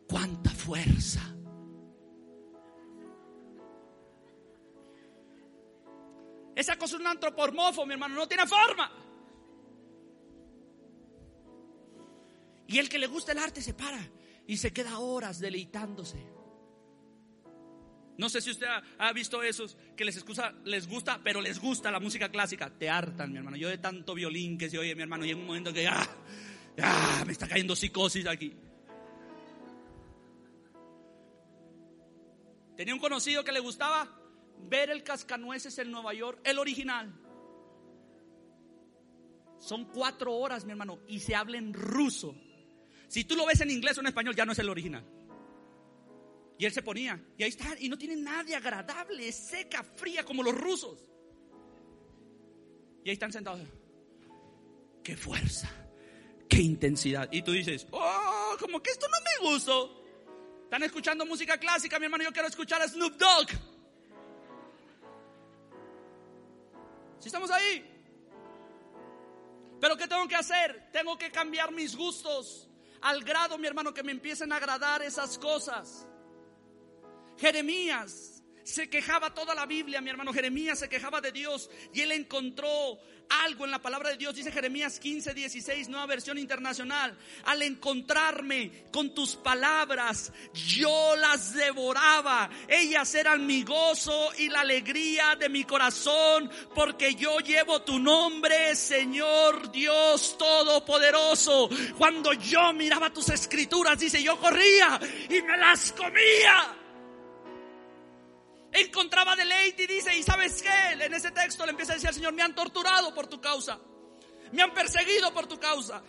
¡Cuánta fuerza! Esa cosa es un antropomorfo, mi hermano, no tiene forma. Y el que le gusta el arte se para y se queda horas deleitándose. No sé si usted ha, visto esos que les, excusa, les gusta, pero les gusta la música clásica. Te hartan, mi hermano. Yo de tanto violín que se oye, mi hermano, y en un momento que ya, ya me está cayendo psicosis aquí. Tenía un conocido que le gustaba ver el cascanueces en Nueva York, el original. Son cuatro horas, mi hermano, y se habla en ruso. Si tú lo ves en inglés o en español, ya no es el original. Y él se ponía, y ahí está, y no tiene nada de agradable, es seca, fría, como los rusos. Y ahí están sentados. Qué fuerza, qué intensidad. Y tú dices, oh, como que esto no me gustó. Están escuchando música clásica, mi hermano, yo quiero escuchar a Snoop Dogg. Si estamos ahí. Pero ¿qué tengo que hacer? Tengo que cambiar mis gustos al grado, mi hermano, que me empiecen a agradar esas cosas. Jeremías se quejaba toda la Biblia, mi hermano Jeremías se quejaba de Dios y él encontró algo en la palabra de Dios. Dice Jeremías 15, 16, nueva versión internacional. Al encontrarme con tus palabras, yo las devoraba. Ellas eran mi gozo y la alegría de mi corazón, porque yo llevo tu nombre, Señor Dios Todopoderoso. Cuando yo miraba tus escrituras, dice, yo corría y me las comía encontraba deleite y dice, ¿y sabes qué? En ese texto le empieza a decir al Señor, me han torturado por tu causa, me han perseguido por tu causa.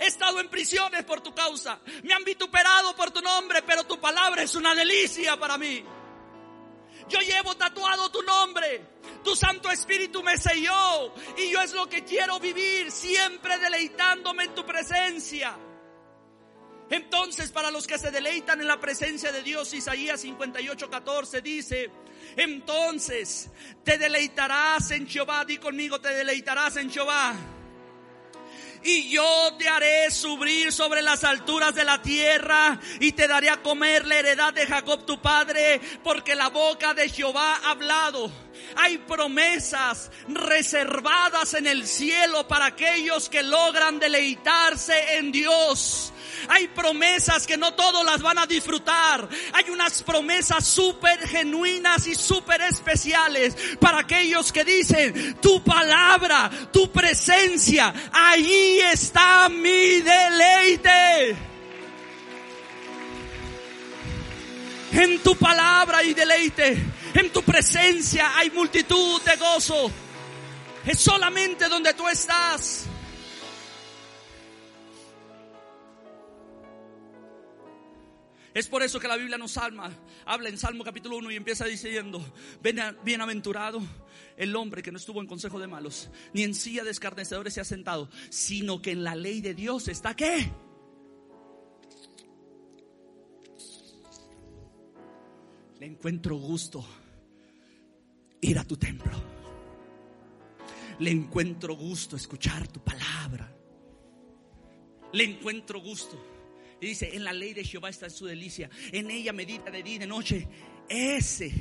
He estado en prisiones por tu causa. Me han vituperado por tu nombre, pero tu palabra es una delicia para mí. Yo llevo tatuado tu nombre. Tu Santo Espíritu me selló. Y yo es lo que quiero vivir, siempre deleitándome en tu presencia. Entonces, para los que se deleitan en la presencia de Dios, Isaías 58, 14 dice, entonces te deleitarás en Jehová, di conmigo, te deleitarás en Jehová. Y yo te haré subir sobre las alturas de la tierra y te daré a comer la heredad de Jacob tu padre, porque la boca de Jehová ha hablado. Hay promesas reservadas en el cielo para aquellos que logran deleitarse en Dios. Hay promesas que no todos las van a disfrutar. Hay unas promesas súper genuinas y súper especiales para aquellos que dicen, tu palabra, tu presencia, ahí está mi deleite. En tu palabra y deleite, en tu presencia hay multitud de gozo. Es solamente donde tú estás. Es por eso que la Biblia nos alma, habla en Salmo capítulo 1 y empieza diciendo, bienaventurado el hombre que no estuvo en consejo de malos, ni en silla de escarnecedores se ha sentado, sino que en la ley de Dios está qué? Le encuentro gusto ir a tu templo. Le encuentro gusto escuchar tu palabra. Le encuentro gusto y dice, en la ley de Jehová está su delicia. En ella medita de día y de noche. Ese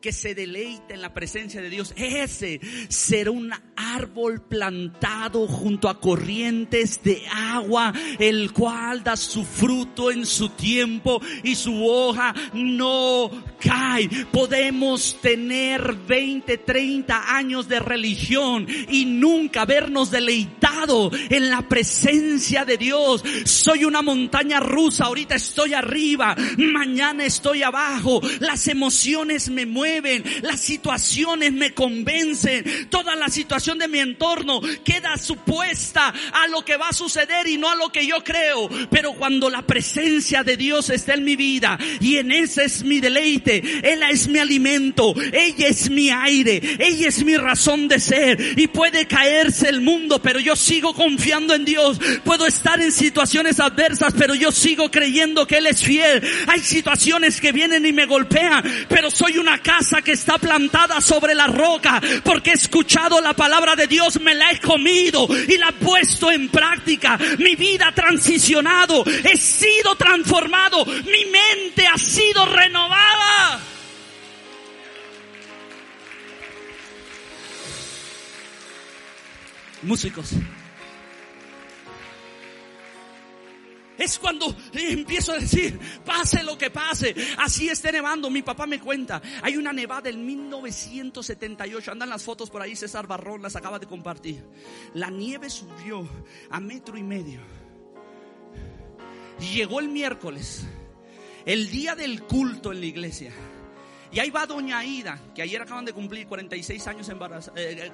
que se deleita en la presencia de Dios, ese será un árbol plantado junto a corrientes de agua, el cual da su fruto en su tiempo y su hoja no cae. Podemos tener 20, 30 años de religión y nunca habernos deleitado en la presencia de Dios. Soy una montaña rusa, ahorita estoy arriba, mañana estoy abajo, las emociones me mueven las situaciones me convencen, toda la de mi entorno queda supuesta a lo que va a suceder y no a lo que yo creo. Pero cuando la presencia de Dios está en mi vida y en ese es mi deleite, Él es mi alimento, ella es mi aire, ella es mi razón de ser y puede caerse el mundo, pero yo sigo confiando en Dios. Puedo estar en situaciones adversas, pero yo sigo creyendo que Él es fiel. Hay situaciones que vienen y me golpean, pero soy una casa que está plantada sobre la roca, porque he escuchado la palabra de Dios, me la he comido y la he puesto en práctica. Mi vida ha transicionado, he sido transformado, mi mente ha sido renovada. Músicos. Es cuando empiezo a decir, pase lo que pase, así esté nevando. Mi papá me cuenta, hay una nevada en 1978, andan las fotos por ahí, César Barrón las acaba de compartir. La nieve subió a metro y medio. Llegó el miércoles, el día del culto en la iglesia. Y ahí va doña Aida, que ayer acaban de cumplir 46 años,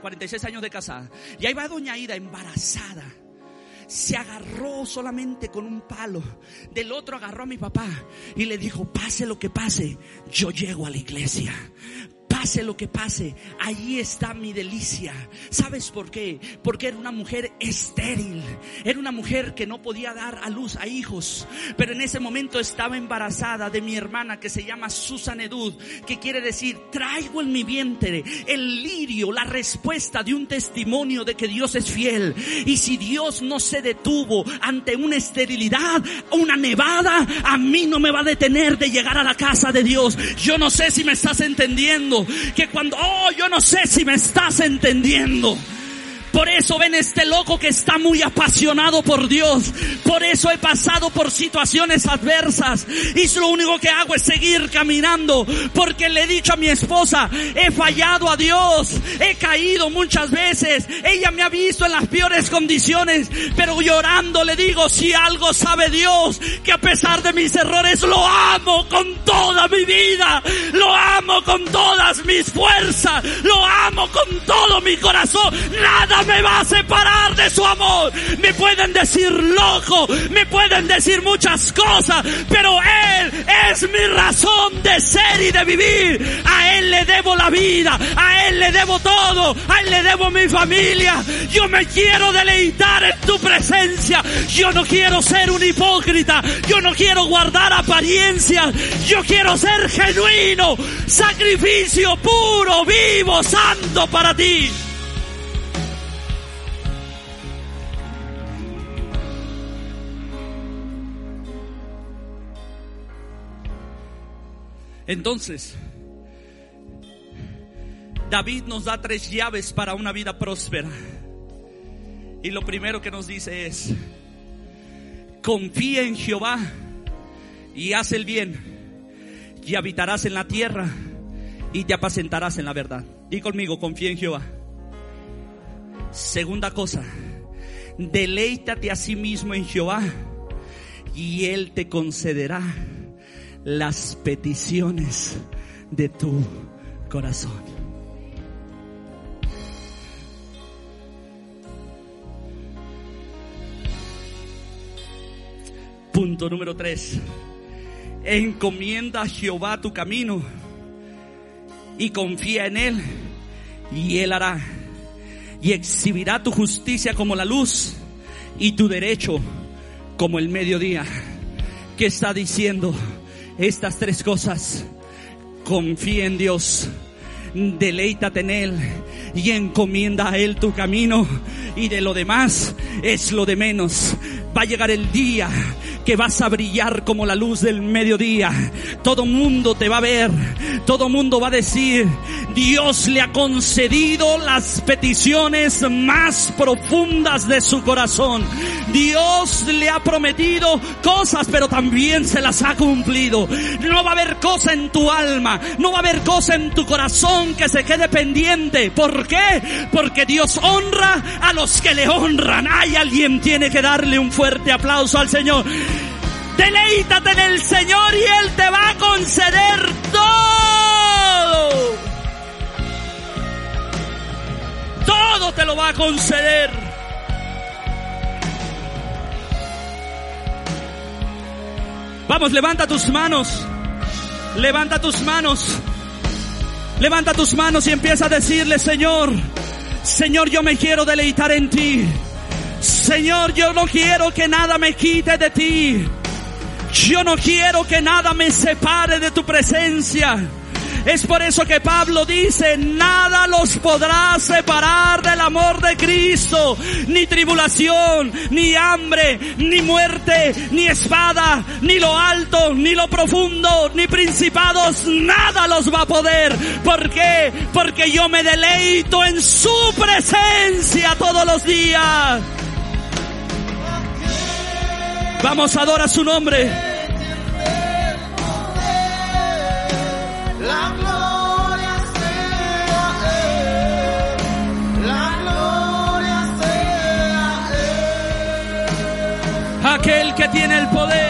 46 eh, años de casada. Y ahí va doña Aida embarazada se agarró solamente con un palo. Del otro agarró a mi papá y le dijo, pase lo que pase, yo llego a la iglesia pase lo que pase, ahí está mi delicia. ¿Sabes por qué? Porque era una mujer estéril, era una mujer que no podía dar a luz a hijos, pero en ese momento estaba embarazada de mi hermana que se llama Susan Edud, que quiere decir, traigo en mi vientre el lirio, la respuesta de un testimonio de que Dios es fiel. Y si Dios no se detuvo ante una esterilidad, una nevada, a mí no me va a detener de llegar a la casa de Dios. Yo no sé si me estás entendiendo. Que cuando, oh, yo no sé si me estás entendiendo. Por eso ven este loco que está muy apasionado por Dios. Por eso he pasado por situaciones adversas. Y lo único que hago es seguir caminando. Porque le he dicho a mi esposa, he fallado a Dios. He caído muchas veces. Ella me ha visto en las peores condiciones. Pero llorando le digo, si algo sabe Dios, que a pesar de mis errores lo amo con toda mi vida. Lo amo con todas mis fuerzas. Lo amo con todo mi corazón. Nada me va a separar de su amor. Me pueden decir loco, me pueden decir muchas cosas, pero Él es mi razón de ser y de vivir. A Él le debo la vida, a Él le debo todo, a Él le debo mi familia. Yo me quiero deleitar en tu presencia. Yo no quiero ser un hipócrita, yo no quiero guardar apariencias, yo quiero ser genuino, sacrificio puro, vivo, santo para ti. Entonces, David nos da tres llaves para una vida próspera. Y lo primero que nos dice es, confía en Jehová y haz el bien y habitarás en la tierra y te apacentarás en la verdad. Y conmigo, confía en Jehová. Segunda cosa, deleítate a sí mismo en Jehová y Él te concederá las peticiones de tu corazón. Punto número tres. Encomienda a Jehová tu camino y confía en Él y Él hará. Y exhibirá tu justicia como la luz y tu derecho como el mediodía. ¿Qué está diciendo? Estas tres cosas. Confía en Dios, deleítate en Él y encomienda a Él tu camino y de lo demás es lo de menos. Va a llegar el día que vas a brillar como la luz del mediodía. Todo mundo te va a ver. Todo mundo va a decir, Dios le ha concedido las peticiones más profundas de su corazón. Dios le ha prometido cosas, pero también se las ha cumplido. No va a haber cosa en tu alma, no va a haber cosa en tu corazón que se quede pendiente. ¿Por qué? Porque Dios honra a los que le honran. Hay alguien tiene que darle un fuerte aplauso al Señor. Deleítate en el Señor y Él te va a conceder todo. Todo te lo va a conceder. Vamos, levanta tus manos. Levanta tus manos. Levanta tus manos y empieza a decirle, Señor, Señor, yo me quiero deleitar en ti. Señor, yo no quiero que nada me quite de ti. Yo no quiero que nada me separe de tu presencia. Es por eso que Pablo dice, nada los podrá separar del amor de Cristo, ni tribulación, ni hambre, ni muerte, ni espada, ni lo alto, ni lo profundo, ni principados, nada los va a poder. ¿Por qué? Porque yo me deleito en su presencia todos los días. Vamos, adora su nombre. La gloria sea La gloria sea Aquel que tiene el poder.